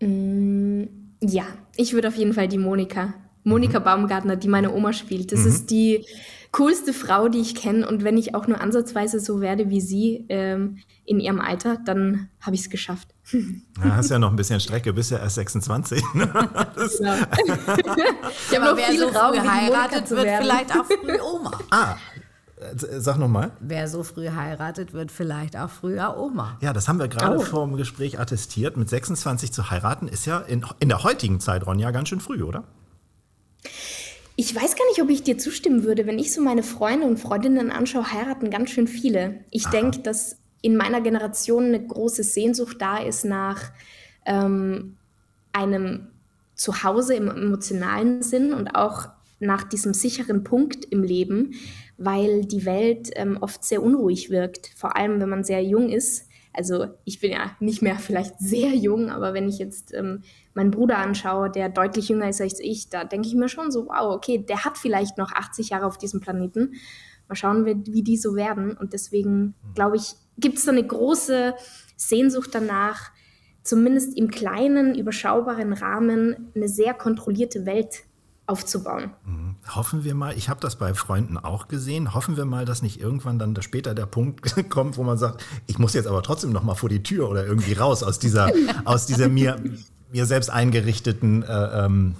Mm, ja, ich würde auf jeden Fall die Monika. Monika mhm. Baumgartner, die meine Oma spielt. Das mhm. ist die coolste Frau, die ich kenne. Und wenn ich auch nur ansatzweise so werde wie sie ähm, in ihrem Alter, dann habe ich es geschafft. Ja, hast ja noch ein bisschen Strecke, bist ja erst 26. Ne? ja. ich habe noch viel so Raum, geheiratet wird, vielleicht auch früh Oma. Ah, sag nochmal. Wer so früh heiratet, wird vielleicht auch früher Oma. Ja, das haben wir gerade oh. vor dem Gespräch attestiert. Mit 26 zu heiraten ist ja in, in der heutigen Zeit, Ronja, ganz schön früh, oder? Ich weiß gar nicht, ob ich dir zustimmen würde. Wenn ich so meine Freunde und Freundinnen anschaue, heiraten ganz schön viele. Ich denke, dass in meiner Generation eine große Sehnsucht da ist nach ähm, einem Zuhause im emotionalen Sinn und auch nach diesem sicheren Punkt im Leben, weil die Welt ähm, oft sehr unruhig wirkt, vor allem wenn man sehr jung ist. Also ich bin ja nicht mehr vielleicht sehr jung, aber wenn ich jetzt ähm, meinen Bruder anschaue, der deutlich jünger ist als ich, da denke ich mir schon so, wow, okay, der hat vielleicht noch 80 Jahre auf diesem Planeten. Mal schauen, wie, wie die so werden. Und deswegen, glaube ich, gibt es da eine große Sehnsucht danach, zumindest im kleinen, überschaubaren Rahmen eine sehr kontrollierte Welt aufzubauen. Mhm. Hoffen wir mal, ich habe das bei Freunden auch gesehen, hoffen wir mal, dass nicht irgendwann dann später der Punkt kommt, wo man sagt, ich muss jetzt aber trotzdem noch mal vor die Tür oder irgendwie raus aus dieser, aus dieser mir, mir selbst eingerichteten äh, ähm,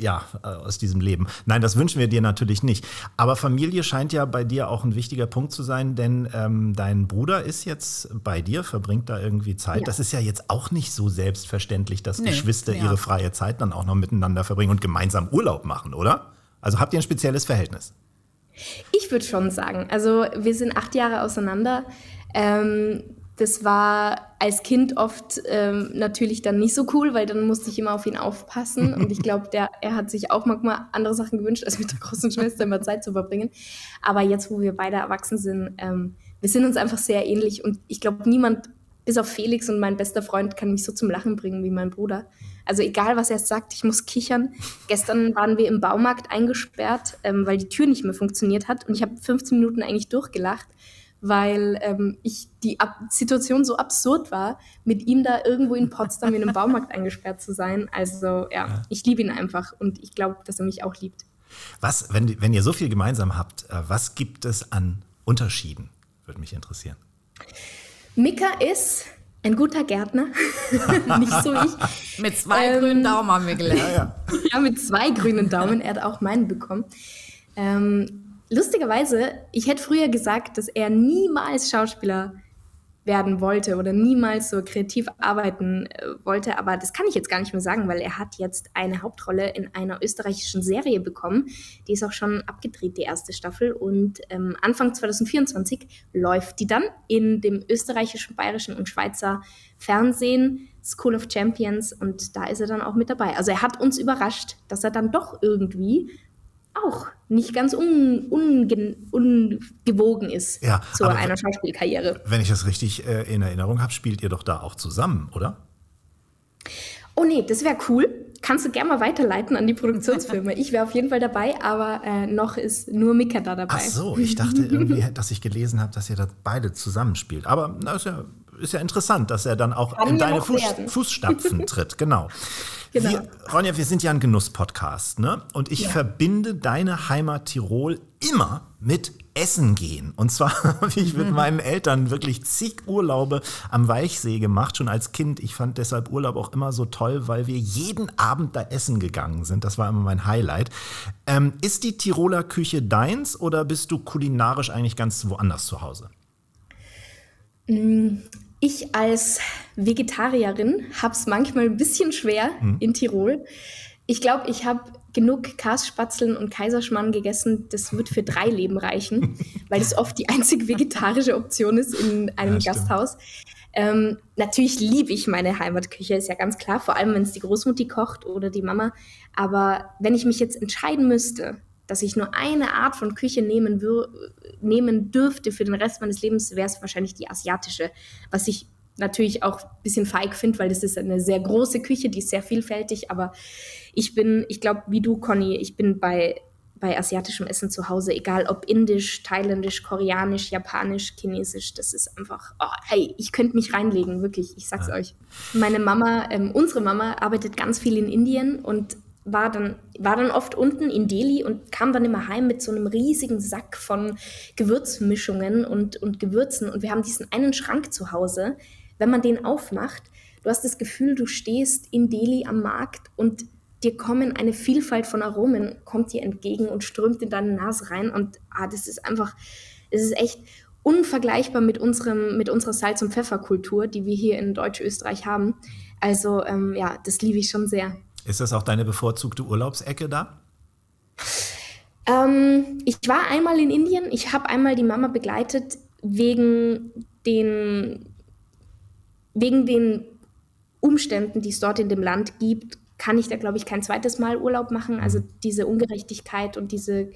ja, äh, aus diesem Leben. Nein, das wünschen wir dir natürlich nicht. Aber Familie scheint ja bei dir auch ein wichtiger Punkt zu sein, denn ähm, dein Bruder ist jetzt bei dir, verbringt da irgendwie Zeit. Ja. Das ist ja jetzt auch nicht so selbstverständlich, dass nee, Geschwister ja. ihre freie Zeit dann auch noch miteinander verbringen und gemeinsam Urlaub machen, oder? Also habt ihr ein spezielles Verhältnis? Ich würde schon sagen. Also wir sind acht Jahre auseinander. Ähm, das war als Kind oft ähm, natürlich dann nicht so cool, weil dann musste ich immer auf ihn aufpassen. Und ich glaube, er hat sich auch manchmal andere Sachen gewünscht, als mit der großen Schwester immer Zeit zu verbringen. Aber jetzt, wo wir beide erwachsen sind, ähm, wir sind uns einfach sehr ähnlich. Und ich glaube, niemand, bis auf Felix und mein bester Freund, kann mich so zum Lachen bringen wie mein Bruder. Also egal, was er sagt, ich muss kichern. Gestern waren wir im Baumarkt eingesperrt, ähm, weil die Tür nicht mehr funktioniert hat. Und ich habe 15 Minuten eigentlich durchgelacht weil ähm, ich die Ab Situation so absurd war, mit ihm da irgendwo in Potsdam in einem Baumarkt eingesperrt zu sein. Also ja, ja. ich liebe ihn einfach und ich glaube, dass er mich auch liebt. Was, wenn, wenn ihr so viel gemeinsam habt, äh, was gibt es an Unterschieden? Würde mich interessieren. Mika ist ein guter Gärtner, nicht so ich. mit zwei ähm, grünen Daumen haben wir gelernt. Ja, ja. ja, mit zwei grünen Daumen. Er hat auch meinen bekommen. Ähm, lustigerweise, ich hätte früher gesagt, dass er niemals Schauspieler werden wollte oder niemals so kreativ arbeiten äh, wollte, aber das kann ich jetzt gar nicht mehr sagen, weil er hat jetzt eine Hauptrolle in einer österreichischen Serie bekommen. Die ist auch schon abgedreht, die erste Staffel. Und ähm, Anfang 2024 läuft die dann in dem österreichischen, bayerischen und Schweizer Fernsehen, School of Champions. Und da ist er dann auch mit dabei. Also er hat uns überrascht, dass er dann doch irgendwie auch nicht ganz un, unge, ungewogen ist ja, zu einer Schauspielkarriere. Wenn ich das richtig äh, in Erinnerung habe, spielt ihr doch da auch zusammen, oder? Oh nee, das wäre cool. Kannst du gerne mal weiterleiten an die Produktionsfirma. Ich wäre auf jeden Fall dabei, aber äh, noch ist nur Mika da dabei. Ach so, ich dachte irgendwie, dass ich gelesen habe, dass ihr da beide zusammenspielt. Aber na, ist, ja, ist ja interessant, dass er dann auch Kann in deine Fuß, Fußstapfen tritt. Genau. Genau. Wir, Ronja, wir sind ja ein Genuss-Podcast, ne? Und ich ja. verbinde deine Heimat Tirol immer mit Essen gehen. Und zwar habe ich mit mhm. meinen Eltern wirklich zig Urlaube am Weichsee gemacht, schon als Kind. Ich fand deshalb Urlaub auch immer so toll, weil wir jeden Abend da essen gegangen sind. Das war immer mein Highlight. Ähm, ist die Tiroler Küche deins oder bist du kulinarisch eigentlich ganz woanders zu Hause? Ich als Vegetarierin habe es manchmal ein bisschen schwer mhm. in Tirol. Ich glaube, ich habe genug Kasspatzeln und Kaiserschmarrn gegessen, das wird für drei Leben reichen, weil es oft die einzige vegetarische Option ist in einem ja, Gasthaus. Ähm, natürlich liebe ich meine Heimatküche, ist ja ganz klar, vor allem wenn es die Großmutti kocht oder die Mama. Aber wenn ich mich jetzt entscheiden müsste, dass ich nur eine Art von Küche nehmen, nehmen dürfte für den Rest meines Lebens, wäre es wahrscheinlich die asiatische. Was ich natürlich auch ein bisschen feig finde, weil das ist eine sehr große Küche, die ist sehr vielfältig. Aber ich bin, ich glaube, wie du, Conny, ich bin bei, bei asiatischem Essen zu Hause, egal ob indisch, thailändisch, koreanisch, japanisch, chinesisch, das ist einfach, oh, hey, ich könnte mich reinlegen, wirklich, ich sag's ja. euch. Meine Mama, ähm, unsere Mama arbeitet ganz viel in Indien und war dann, war dann oft unten in Delhi und kam dann immer heim mit so einem riesigen Sack von Gewürzmischungen und, und Gewürzen. Und wir haben diesen einen Schrank zu Hause. Wenn man den aufmacht, du hast das Gefühl, du stehst in Delhi am Markt und dir kommen eine Vielfalt von Aromen, kommt dir entgegen und strömt in deine Nase rein. Und ah, das ist einfach, es ist echt unvergleichbar mit, unserem, mit unserer Salz- und Pfefferkultur, die wir hier in Deutsch-Österreich haben. Also ähm, ja, das liebe ich schon sehr. Ist das auch deine bevorzugte Urlaubsecke da? Ähm, ich war einmal in Indien. Ich habe einmal die Mama begleitet wegen den, wegen den Umständen, die es dort in dem Land gibt. Kann ich da, glaube ich, kein zweites Mal Urlaub machen. Also mhm. diese Ungerechtigkeit und diese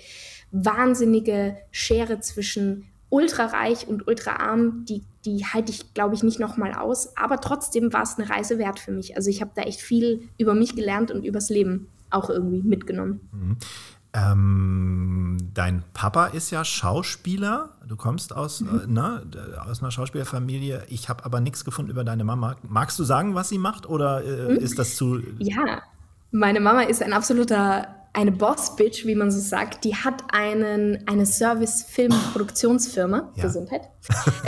wahnsinnige Schere zwischen ultrareich und ultraarm, die, die halte ich, glaube ich, nicht nochmal aus. Aber trotzdem war es eine Reise wert für mich. Also ich habe da echt viel über mich gelernt und übers Leben auch irgendwie mitgenommen. Mhm. Ähm, dein Papa ist ja Schauspieler. Du kommst aus, mhm. äh, ne, aus einer Schauspielerfamilie. Ich habe aber nichts gefunden über deine Mama. Magst du sagen, was sie macht oder äh, mhm. ist das zu. Ja, meine Mama ist ein absoluter eine Boss-Bitch, wie man so sagt, die hat einen, eine Service-Film-Produktionsfirma. Ja. Gesundheit.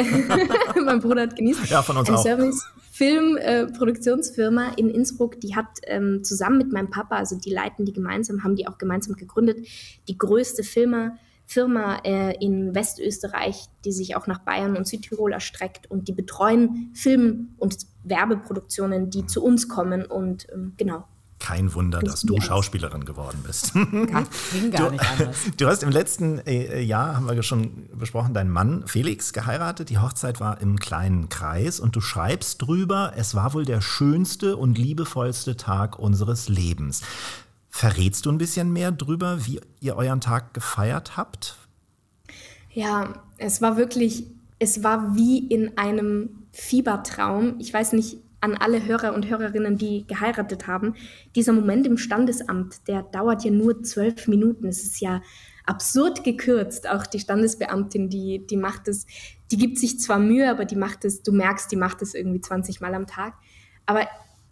mein Bruder hat genießt. Ja, von uns eine auch. Service-Film-Produktionsfirma in Innsbruck, die hat ähm, zusammen mit meinem Papa, also die leiten die gemeinsam, haben die auch gemeinsam gegründet, die größte Firma, Firma äh, in Westösterreich, die sich auch nach Bayern und Südtirol erstreckt und die betreuen Film- und Werbeproduktionen, die zu uns kommen und ähm, genau kein Wunder, dass du Schauspielerin geworden bist. Ging gar nicht anders. Du hast im letzten äh, Jahr, haben wir schon besprochen, deinen Mann Felix geheiratet. Die Hochzeit war im kleinen Kreis und du schreibst drüber, es war wohl der schönste und liebevollste Tag unseres Lebens. Verrätst du ein bisschen mehr drüber, wie ihr euren Tag gefeiert habt? Ja, es war wirklich, es war wie in einem Fiebertraum. Ich weiß nicht, an alle Hörer und Hörerinnen, die geheiratet haben. Dieser Moment im Standesamt, der dauert ja nur zwölf Minuten. Es ist ja absurd gekürzt. Auch die Standesbeamtin, die, die macht es, die gibt sich zwar Mühe, aber die macht es, du merkst, die macht es irgendwie 20 Mal am Tag. Aber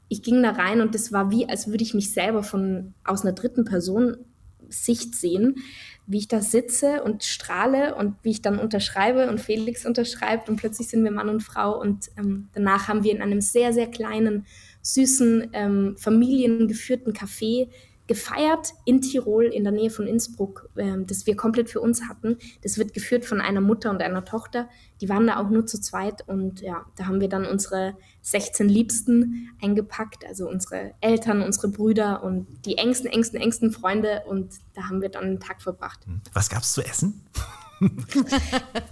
ich ging da rein und es war wie, als würde ich mich selber von aus einer dritten Person Sicht sehen wie ich da sitze und strahle und wie ich dann unterschreibe und Felix unterschreibt und plötzlich sind wir Mann und Frau und ähm, danach haben wir in einem sehr, sehr kleinen, süßen, ähm, familiengeführten Café gefeiert in Tirol in der Nähe von Innsbruck, äh, das wir komplett für uns hatten. Das wird geführt von einer Mutter und einer Tochter. Die waren da auch nur zu zweit und ja, da haben wir dann unsere 16 Liebsten eingepackt, also unsere Eltern, unsere Brüder und die engsten, engsten, engsten Freunde und da haben wir dann einen Tag verbracht. Hm. Was gab es zu essen?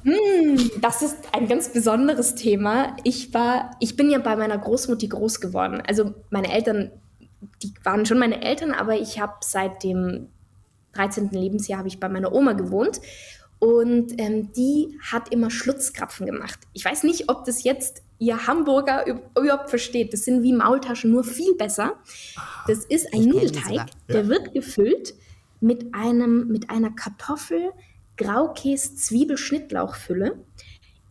Hm, das ist ein ganz besonderes Thema. Ich war, ich bin ja bei meiner Großmutter groß geworden. Also meine Eltern die waren schon meine Eltern, aber ich habe seit dem 13. Lebensjahr habe ich bei meiner Oma gewohnt und ähm, die hat immer Schlutzkrapfen gemacht. Ich weiß nicht, ob das jetzt ihr Hamburger überhaupt versteht. Das sind wie Maultaschen, nur viel besser. Das ist ein Nudelteig, der wird gefüllt mit, einem, mit einer Kartoffel, Graukäse, Zwiebel, Schnittlauchfülle.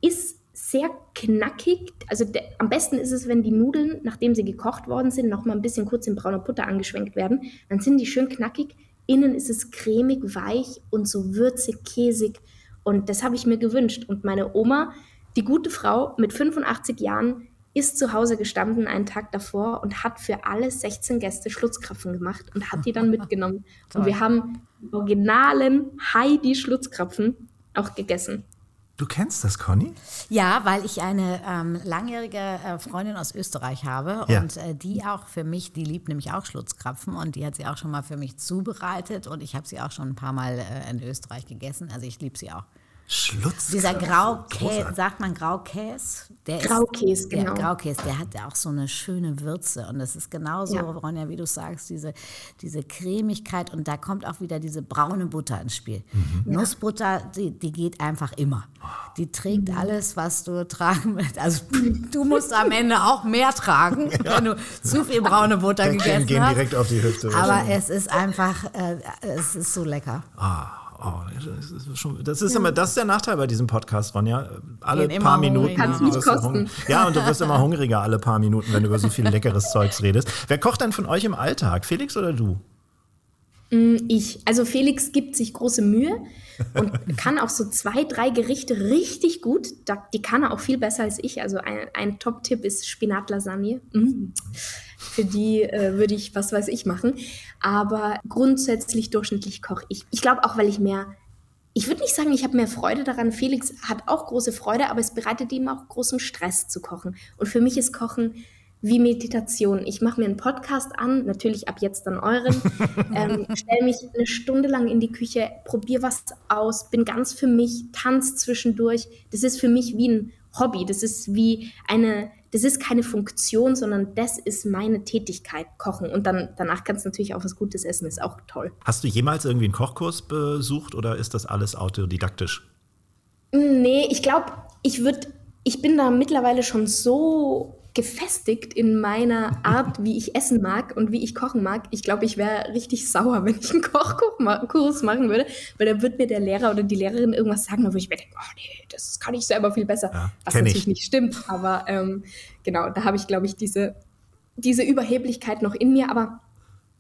Ist sehr knackig. Also der, am besten ist es, wenn die Nudeln, nachdem sie gekocht worden sind, noch mal ein bisschen kurz in brauner Butter angeschwenkt werden. Dann sind die schön knackig. Innen ist es cremig, weich und so würzig, käsig. Und das habe ich mir gewünscht. Und meine Oma, die gute Frau mit 85 Jahren, ist zu Hause gestanden einen Tag davor und hat für alle 16 Gäste Schlutzkrapfen gemacht und hat die dann mitgenommen. und wir haben originalen Heidi-Schlutzkrapfen auch gegessen. Du kennst das, Conny? Ja, weil ich eine ähm, langjährige äh, Freundin aus Österreich habe ja. und äh, die auch für mich, die liebt nämlich auch Schlutzkrapfen und die hat sie auch schon mal für mich zubereitet und ich habe sie auch schon ein paar Mal äh, in Österreich gegessen. Also ich liebe sie auch. Schlutz. Dieser Graukäse, sagt man Graukäse? Der Graukäse, genau. Der Graukäse, der hat ja auch so eine schöne Würze und das ist genauso, ja. Ronja, wie du sagst, diese, diese Cremigkeit und da kommt auch wieder diese braune Butter ins Spiel. Mhm. Nussbutter, die, die geht einfach immer. Die trägt mhm. alles, was du tragen willst. Also du musst am Ende auch mehr tragen, ja. wenn du zu viel braune Butter gegessen gehen hast. direkt auf die Hüfte. Aber es ist einfach, äh, es ist so lecker. Ah. Oh, das ist, schon, das ist ja. immer, das ist der Nachteil bei diesem Podcast, Ronja. Alle Gehen paar Minuten. Kannst nicht kosten. Ja, und du wirst immer hungriger alle paar Minuten, wenn du über so viel leckeres Zeugs redest. Wer kocht denn von euch im Alltag? Felix oder du? Mm, ich. Also Felix gibt sich große Mühe und kann auch so zwei, drei Gerichte richtig gut. Die kann er auch viel besser als ich. Also ein, ein Top-Tipp ist Spinatlasagne. Mm. Für die äh, würde ich, was weiß ich, machen. Aber grundsätzlich durchschnittlich koche ich. Ich glaube auch, weil ich mehr ich würde nicht sagen, ich habe mehr Freude daran. Felix hat auch große Freude, aber es bereitet ihm auch großen Stress zu kochen. Und für mich ist Kochen wie Meditation. Ich mache mir einen Podcast an, natürlich ab jetzt dann euren, ähm, stelle mich eine Stunde lang in die Küche, probiere was aus, bin ganz für mich, tanze zwischendurch. Das ist für mich wie ein Hobby. Das ist wie eine, das ist keine Funktion, sondern das ist meine Tätigkeit, Kochen. Und dann danach kannst du natürlich auch was Gutes essen, ist auch toll. Hast du jemals irgendwie einen Kochkurs besucht oder ist das alles autodidaktisch? Nee, ich glaube, ich würde, ich bin da mittlerweile schon so gefestigt in meiner Art, wie ich essen mag und wie ich kochen mag. Ich glaube, ich wäre richtig sauer, wenn ich einen Kochkurs machen würde, weil da wird mir der Lehrer oder die Lehrerin irgendwas sagen, wo ich mir denke, oh nee, das kann ich selber viel besser. Ja, Was natürlich ich. nicht stimmt, aber ähm, genau, da habe ich, glaube ich, diese, diese Überheblichkeit noch in mir, aber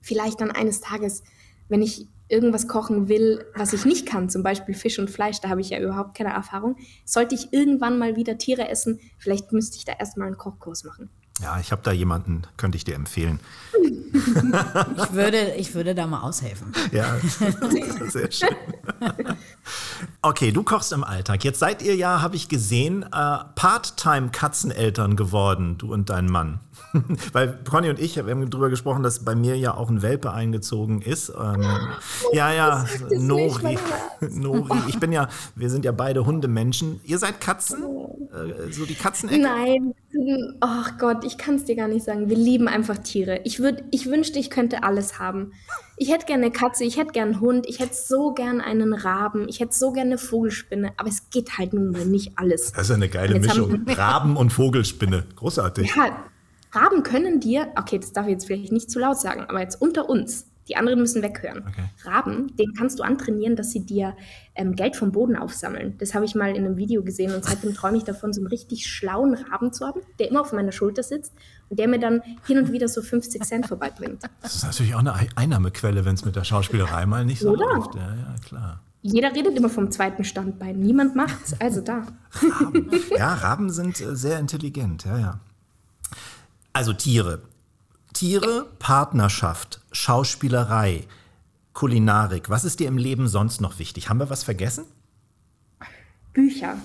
vielleicht dann eines Tages wenn ich irgendwas kochen will, was ich nicht kann, zum Beispiel Fisch und Fleisch, da habe ich ja überhaupt keine Erfahrung, sollte ich irgendwann mal wieder Tiere essen, vielleicht müsste ich da erstmal einen Kochkurs machen. Ja, ich habe da jemanden, könnte ich dir empfehlen. Ich würde, ich würde da mal aushelfen. Ja, sehr schön. Okay, du kochst im Alltag. Jetzt seid ihr ja, habe ich gesehen, äh, Part-Time-Katzeneltern geworden, du und dein Mann. Weil Conny und ich, wir haben darüber gesprochen, dass bei mir ja auch ein Welpe eingezogen ist. Ähm, ja, ja, Nori. Nori. Ich bin ja, wir sind ja beide Hundemenschen. Ihr seid Katzen? Äh, so die Katzenecke? Nein. Ach oh Gott, ich kann es dir gar nicht sagen. Wir lieben einfach Tiere. Ich, würd, ich wünschte, ich könnte alles haben. Ich hätte gerne eine Katze, ich hätte gerne einen Hund, ich hätte so gern einen Raben, ich hätte so gerne eine Vogelspinne, aber es geht halt nun mal nicht alles. Das ist eine geile Mischung. Raben und Vogelspinne. Großartig. Ja, Raben können dir, okay, das darf ich jetzt vielleicht nicht zu laut sagen, aber jetzt unter uns, die anderen müssen weghören. Okay. Raben, den kannst du antrainieren, dass sie dir ähm, Geld vom Boden aufsammeln. Das habe ich mal in einem Video gesehen und seitdem träume ich davon, so einen richtig schlauen Raben zu haben, der immer auf meiner Schulter sitzt und der mir dann hin und wieder so 50 Cent vorbeibringt. Das ist natürlich auch eine Einnahmequelle, wenn es mit der Schauspielerei mal nicht so Oder? läuft. Ja, ja, klar. Jeder redet immer vom zweiten Standbein. Niemand macht's. Also da. Raben. Ja, Raben sind äh, sehr intelligent. Ja, ja. Also Tiere. Tiere, Partnerschaft, Schauspielerei, Kulinarik. Was ist dir im Leben sonst noch wichtig? Haben wir was vergessen? Bücher.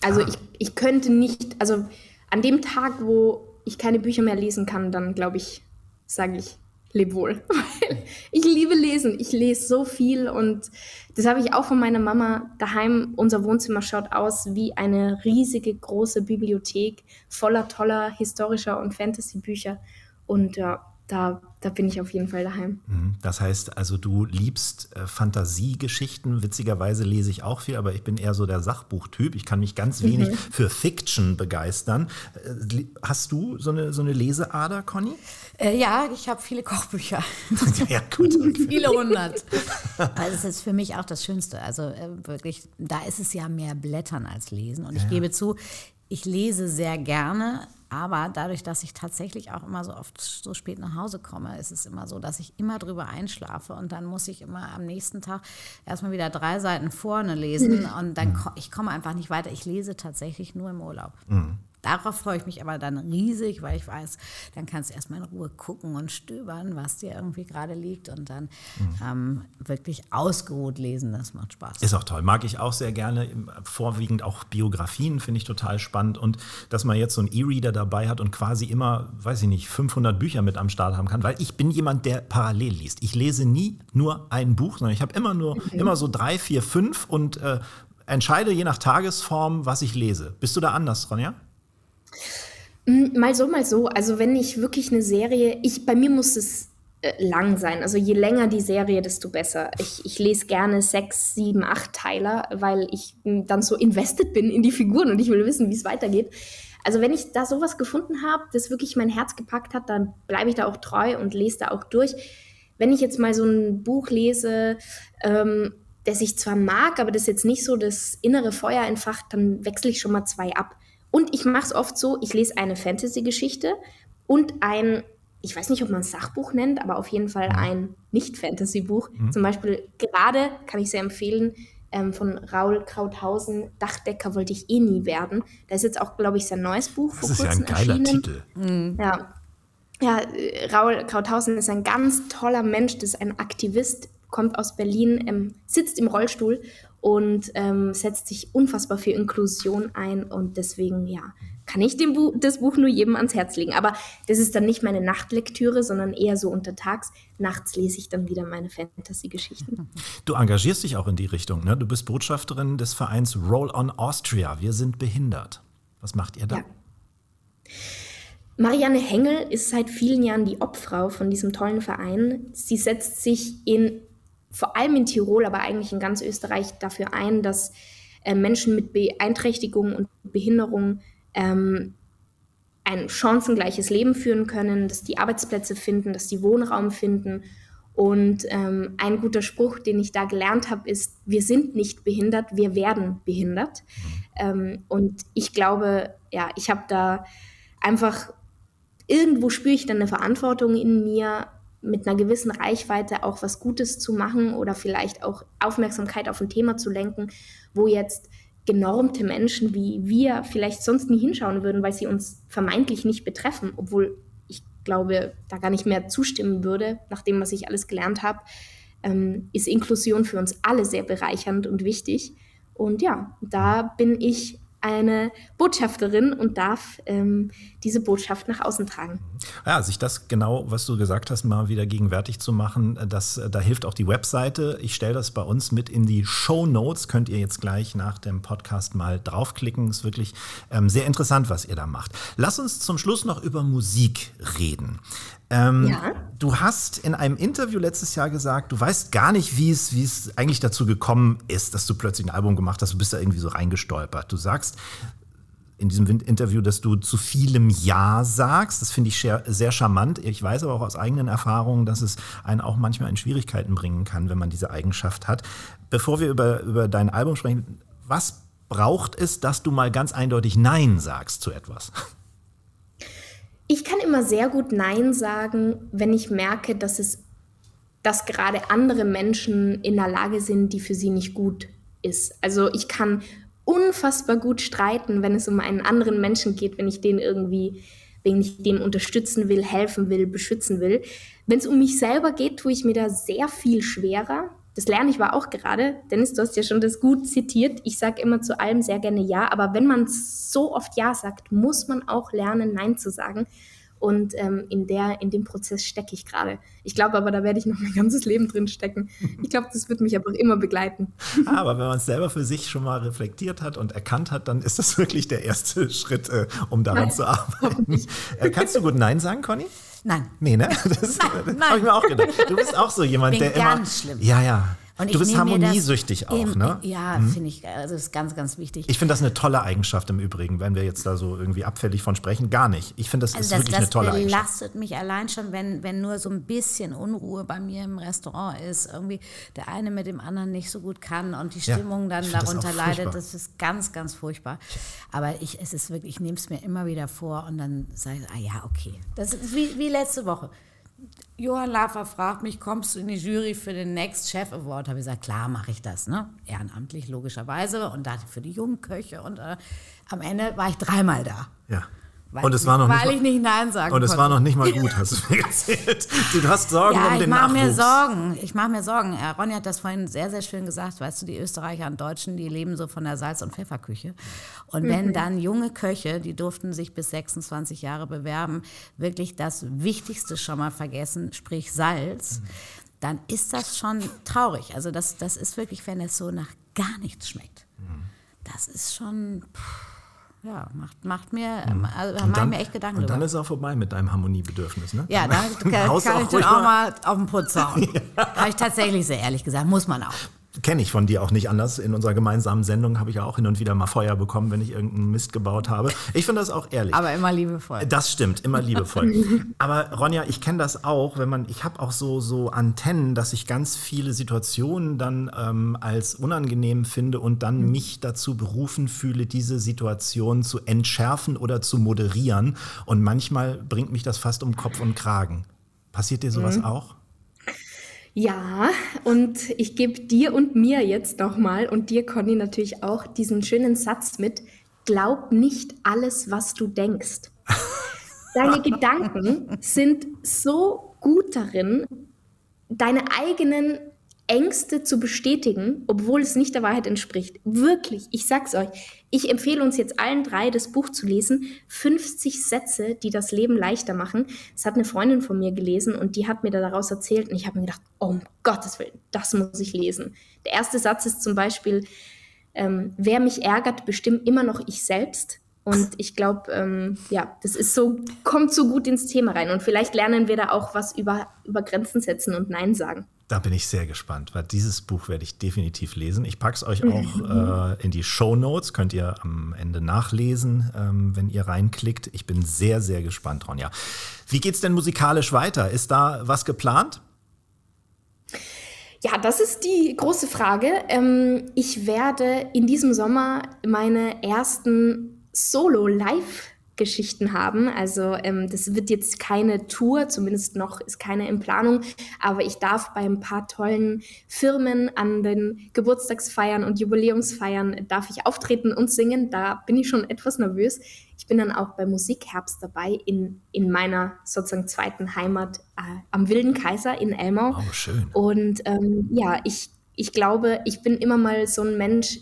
Also ah. ich, ich könnte nicht, also an dem Tag, wo ich keine Bücher mehr lesen kann, dann glaube ich, sage ich, leb wohl. ich liebe Lesen. Ich lese so viel und das habe ich auch von meiner Mama daheim. Unser Wohnzimmer schaut aus wie eine riesige große Bibliothek voller toller historischer und Fantasy-Bücher. Und ja, da, da bin ich auf jeden Fall daheim. Mhm. Das heißt also, du liebst äh, Fantasiegeschichten. Witzigerweise lese ich auch viel, aber ich bin eher so der Sachbuchtyp. Ich kann mich ganz wenig mhm. für Fiction begeistern. Äh, hast du so eine, so eine Leseader, Conny? Äh, ja, ich habe viele Kochbücher. ja, gut. Okay. viele hundert. Also es ist für mich auch das Schönste. Also äh, wirklich, da ist es ja mehr Blättern als Lesen. Und ich ja. gebe zu, ich lese sehr gerne, aber dadurch, dass ich tatsächlich auch immer so oft so spät nach Hause komme, ist es immer so, dass ich immer drüber einschlafe und dann muss ich immer am nächsten Tag erstmal wieder drei Seiten vorne lesen und dann ich komme einfach nicht weiter. Ich lese tatsächlich nur im Urlaub. Mhm. Darauf freue ich mich aber dann riesig, weil ich weiß, dann kannst du erstmal in Ruhe gucken und stöbern, was dir irgendwie gerade liegt und dann mhm. ähm, wirklich ausgeruht lesen. Das macht Spaß. Ist auch toll. Mag ich auch sehr gerne. Vorwiegend auch Biografien finde ich total spannend. Und dass man jetzt so einen E-Reader dabei hat und quasi immer, weiß ich nicht, 500 Bücher mit am Start haben kann, weil ich bin jemand, der parallel liest. Ich lese nie nur ein Buch, sondern ich habe immer nur, mhm. immer so drei, vier, fünf und äh, entscheide je nach Tagesform, was ich lese. Bist du da anders, Ronja? Hm, mal so, mal so. Also wenn ich wirklich eine Serie, ich, bei mir muss es äh, lang sein. Also je länger die Serie, desto besser. Ich, ich lese gerne sechs, sieben, acht Teiler, weil ich hm, dann so invested bin in die Figuren und ich will wissen, wie es weitergeht. Also wenn ich da sowas gefunden habe, das wirklich mein Herz gepackt hat, dann bleibe ich da auch treu und lese da auch durch. Wenn ich jetzt mal so ein Buch lese, ähm, das ich zwar mag, aber das jetzt nicht so das innere Feuer entfacht, dann wechsle ich schon mal zwei ab. Und ich mache es oft so, ich lese eine Fantasy-Geschichte und ein, ich weiß nicht, ob man es Sachbuch nennt, aber auf jeden Fall ein Nicht-Fantasy-Buch. Mhm. Zum Beispiel gerade, kann ich sehr empfehlen, ähm, von Raul Krauthausen, Dachdecker wollte ich eh nie werden. Da ist jetzt auch, glaube ich, sein neues Buch das ist ja ein geiler Titel. Mhm. Ja. Ja, äh, Raul Krauthausen ist ein ganz toller Mensch, das ist ein Aktivist, kommt aus Berlin, ähm, sitzt im Rollstuhl und ähm, setzt sich unfassbar für Inklusion ein und deswegen, ja, kann ich dem Bu das Buch nur jedem ans Herz legen. Aber das ist dann nicht meine Nachtlektüre, sondern eher so untertags. Nachts lese ich dann wieder meine Fantasy-Geschichten. Du engagierst dich auch in die Richtung, ne? Du bist Botschafterin des Vereins Roll on Austria. Wir sind behindert. Was macht ihr da? Ja. Marianne Hengel ist seit vielen Jahren die Obfrau von diesem tollen Verein. Sie setzt sich in vor allem in Tirol, aber eigentlich in ganz Österreich dafür ein, dass äh, Menschen mit Beeinträchtigungen und Behinderung ähm, ein chancengleiches Leben führen können, dass die Arbeitsplätze finden, dass die Wohnraum finden. Und ähm, ein guter Spruch, den ich da gelernt habe, ist, wir sind nicht behindert, wir werden behindert. Ähm, und ich glaube, ja, ich habe da einfach, irgendwo spüre ich dann eine Verantwortung in mir, mit einer gewissen Reichweite auch was Gutes zu machen oder vielleicht auch Aufmerksamkeit auf ein Thema zu lenken, wo jetzt genormte Menschen wie wir vielleicht sonst nie hinschauen würden, weil sie uns vermeintlich nicht betreffen, obwohl ich glaube, da gar nicht mehr zustimmen würde, nach dem, was ich alles gelernt habe, ähm, ist Inklusion für uns alle sehr bereichernd und wichtig. Und ja, da bin ich eine Botschafterin und darf ähm, diese Botschaft nach außen tragen. Ja, sich das genau, was du gesagt hast, mal wieder gegenwärtig zu machen, das, da hilft auch die Webseite. Ich stelle das bei uns mit in die Show Notes. Könnt ihr jetzt gleich nach dem Podcast mal draufklicken. Ist wirklich ähm, sehr interessant, was ihr da macht. Lass uns zum Schluss noch über Musik reden. Ähm, ja. Du hast in einem Interview letztes Jahr gesagt, du weißt gar nicht, wie es, wie es eigentlich dazu gekommen ist, dass du plötzlich ein Album gemacht hast. Du bist da irgendwie so reingestolpert. Du sagst in diesem Interview, dass du zu vielem Ja sagst. Das finde ich sehr, sehr charmant. Ich weiß aber auch aus eigenen Erfahrungen, dass es einen auch manchmal in Schwierigkeiten bringen kann, wenn man diese Eigenschaft hat. Bevor wir über, über dein Album sprechen, was braucht es, dass du mal ganz eindeutig Nein sagst zu etwas? Ich kann immer sehr gut Nein sagen, wenn ich merke, dass es, dass gerade andere Menschen in der Lage sind, die für sie nicht gut ist. Also ich kann unfassbar gut streiten, wenn es um einen anderen Menschen geht, wenn ich den irgendwie, wenn ich dem unterstützen will, helfen will, beschützen will. Wenn es um mich selber geht, tue ich mir da sehr viel schwerer. Das lerne ich aber auch gerade. Dennis, du hast ja schon das gut zitiert. Ich sage immer zu allem sehr gerne Ja, aber wenn man so oft Ja sagt, muss man auch lernen, Nein zu sagen. Und ähm, in, der, in dem Prozess stecke ich gerade. Ich glaube aber, da werde ich noch mein ganzes Leben drin stecken. Ich glaube, das wird mich aber immer begleiten. Aber wenn man es selber für sich schon mal reflektiert hat und erkannt hat, dann ist das wirklich der erste Schritt, äh, um daran Nein, zu arbeiten. Äh, kannst du gut Nein sagen, Conny? Nein. Nee, ne? Das, das habe ich mir auch gedacht. Du bist auch so jemand, Bin der ganz immer. Schlimm. Ja, ja. Und du bist harmoniesüchtig auch, im, ne? Ja, mhm. finde ich, also das ist ganz, ganz wichtig. Ich finde das eine tolle Eigenschaft im Übrigen, wenn wir jetzt da so irgendwie abfällig von sprechen. Gar nicht. Ich finde, das also ist das, wirklich das eine tolle Eigenschaft. Das belastet mich allein schon, wenn, wenn nur so ein bisschen Unruhe bei mir im Restaurant ist. Irgendwie der eine mit dem anderen nicht so gut kann und die Stimmung ja, dann darunter das leidet. Das ist ganz, ganz furchtbar. Aber ich, es ist wirklich, ich nehme es mir immer wieder vor und dann sage ich, ah ja, okay. Das ist wie, wie letzte Woche. Johann Lafer fragt mich, kommst du in die Jury für den Next Chef Award? Habe ich gesagt, klar mache ich das, ne? Ehrenamtlich logischerweise und da für die jungen Köche und äh, am Ende war ich dreimal da. Ja. Weil, und es war noch weil nicht ich nicht Nein sagen Und konnte. es war noch nicht mal gut, hast du mir erzählt. Du hast Sorgen ja, um den ich mach Nachwuchs. mir Sorgen. Ich mache mir Sorgen. Äh, Ronny hat das vorhin sehr, sehr schön gesagt. Weißt du, die Österreicher und Deutschen, die leben so von der Salz- und Pfefferküche. Und wenn Mhm. dann junge Köche, die durften sich bis 26 Jahre bewerben, wirklich das Wichtigste schon mal vergessen, sprich Salz, dann ist das schon traurig. Also das, das ist wirklich, wenn es so nach gar nichts schmeckt. Das ist schon... Pff, ja, macht, macht mir, also, Und mache dann, mir echt Gedanken und dann drüber. ist es auch vorbei mit deinem Harmoniebedürfnis, ne? Ja, da kann, haust kann auch ich ruhig auch mal- auf den Putz hauen. Habe ich tatsächlich sehr ehrlich gesagt, muss man auch. Kenne ich von dir auch nicht anders. In unserer gemeinsamen Sendung habe ich ja auch hin und wieder mal Feuer bekommen, wenn ich irgendeinen Mist gebaut habe. Ich finde das auch ehrlich. Aber immer liebevoll. Das stimmt, immer liebevoll. Aber Ronja, ich kenne das auch, wenn man, ich habe auch so, so Antennen, dass ich ganz viele Situationen dann ähm, als unangenehm finde und dann mich dazu berufen fühle, diese Situation zu entschärfen oder zu moderieren. Und manchmal bringt mich das fast um Kopf und Kragen. Passiert dir sowas auch? Ja, und ich gebe dir und mir jetzt nochmal und dir, Conny, natürlich auch diesen schönen Satz mit. Glaub nicht alles, was du denkst. Deine Gedanken sind so gut darin, deine eigenen Ängste zu bestätigen, obwohl es nicht der Wahrheit entspricht. Wirklich, ich sag's euch. Ich empfehle uns jetzt allen drei, das Buch zu lesen. 50 Sätze, die das Leben leichter machen. Das hat eine Freundin von mir gelesen und die hat mir da daraus erzählt und ich habe mir gedacht, oh, um Gottes Willen, das muss ich lesen. Der erste Satz ist zum Beispiel, ähm, wer mich ärgert, bestimmt immer noch ich selbst. Und ich glaube, ähm, ja, das ist so, kommt so gut ins Thema rein. Und vielleicht lernen wir da auch was über, über Grenzen setzen und Nein sagen. Da bin ich sehr gespannt, weil dieses Buch werde ich definitiv lesen. Ich packe es euch auch äh, in die Show Notes, könnt ihr am Ende nachlesen, ähm, wenn ihr reinklickt. Ich bin sehr, sehr gespannt, Ronja. Wie geht's denn musikalisch weiter? Ist da was geplant? Ja, das ist die große Frage. Ähm, ich werde in diesem Sommer meine ersten Solo-Live Geschichten haben. Also ähm, das wird jetzt keine Tour, zumindest noch ist keine in Planung, aber ich darf bei ein paar tollen Firmen an den Geburtstagsfeiern und Jubiläumsfeiern darf ich auftreten und singen. Da bin ich schon etwas nervös. Ich bin dann auch bei Musikherbst dabei in, in meiner sozusagen zweiten Heimat äh, am Wilden Kaiser in Elmau. Oh, schön. Und ähm, ja, ich, ich glaube, ich bin immer mal so ein Mensch,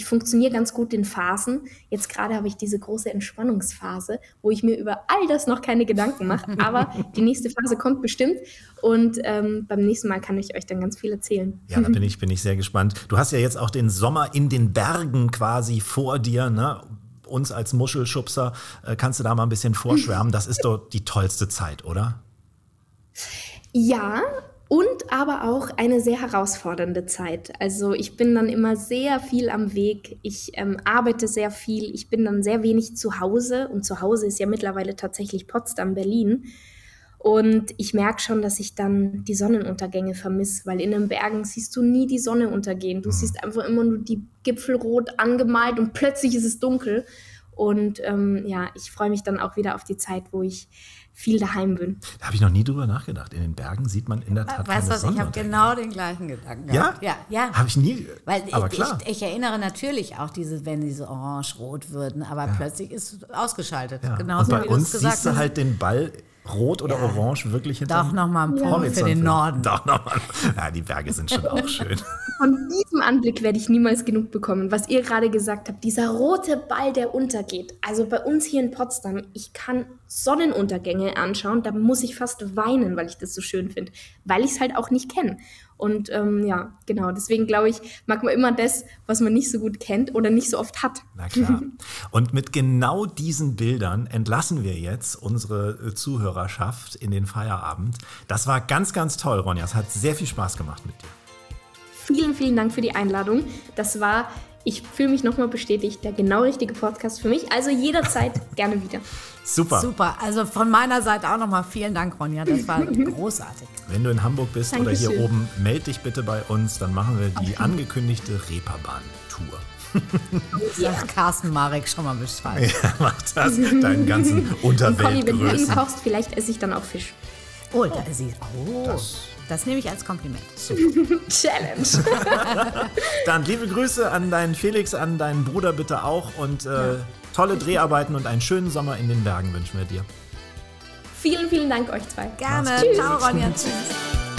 ich funktioniere ganz gut in Phasen. Jetzt gerade habe ich diese große Entspannungsphase, wo ich mir über all das noch keine Gedanken mache. Aber die nächste Phase kommt bestimmt und ähm, beim nächsten Mal kann ich euch dann ganz viel erzählen. Ja, da bin ich, bin ich sehr gespannt. Du hast ja jetzt auch den Sommer in den Bergen quasi vor dir, ne? Uns als Muschelschubser äh, kannst du da mal ein bisschen vorschwärmen. Das ist doch die tollste Zeit, oder? Ja, und aber auch eine sehr herausfordernde Zeit. Also ich bin dann immer sehr viel am Weg, ich ähm, arbeite sehr viel, ich bin dann sehr wenig zu Hause und zu Hause ist ja mittlerweile tatsächlich Potsdam, Berlin. Und ich merke schon, dass ich dann die Sonnenuntergänge vermisse, weil in den Bergen siehst du nie die Sonne untergehen. Du mhm. siehst einfach immer nur die Gipfel rot angemalt und plötzlich ist es dunkel. Und ähm, ja, ich freue mich dann auch wieder auf die Zeit, wo ich viel daheim bin. Da habe ich noch nie drüber nachgedacht. In den Bergen sieht man in der Tat Weißt du was, ich habe genau den gleichen Gedanken. Ja? Ja, ja. Habe ich nie. Weil aber ich, klar. Ich, ich, erinnere natürlich auch diese, wenn diese orange-rot würden, aber ja. plötzlich ist es ausgeschaltet. Ja. Genauso Und bei uns siehst du halt den Ball rot oder ja. orange wirklich hinter Doch nochmal ein Punkt für den Norden. Doch nochmal. Ja, die Berge sind schon auch schön. Von diesem Anblick werde ich niemals genug bekommen. Was ihr gerade gesagt habt, dieser rote Ball, der untergeht. Also bei uns hier in Potsdam, ich kann Sonnenuntergänge anschauen, da muss ich fast weinen, weil ich das so schön finde, weil ich es halt auch nicht kenne. Und ähm, ja, genau, deswegen glaube ich, mag man immer das, was man nicht so gut kennt oder nicht so oft hat. Na klar. Und mit genau diesen Bildern entlassen wir jetzt unsere äh, Zuhörerschaft in den Feierabend. Das war ganz, ganz toll, Ronja. Es hat sehr viel Spaß gemacht mit dir. Vielen, vielen Dank für die Einladung. Das war ich fühle mich nochmal bestätigt, der genau richtige Podcast für mich. Also jederzeit gerne wieder. Super. Super. Also von meiner Seite auch nochmal vielen Dank, Ronja. Das war großartig. Wenn du in Hamburg bist Dankeschön. oder hier oben, melde dich bitte bei uns. Dann machen wir die angekündigte Reeperbahn-Tour. Ja. Sagt Carsten Marek schon mal Bescheid. Ja, mach das. Deinen ganzen Unterweltgrößen. Wenn du ihn kochst, vielleicht esse ich dann auch Fisch. Oh, da ist sie. Oh. Das das nehme ich als Kompliment. Challenge. Dann liebe Grüße an deinen Felix, an deinen Bruder bitte auch und äh, tolle Dreharbeiten und einen schönen Sommer in den Bergen wünschen wir dir. Vielen, vielen Dank euch zwei. Gerne. Ciao, Ronja. Tschüss.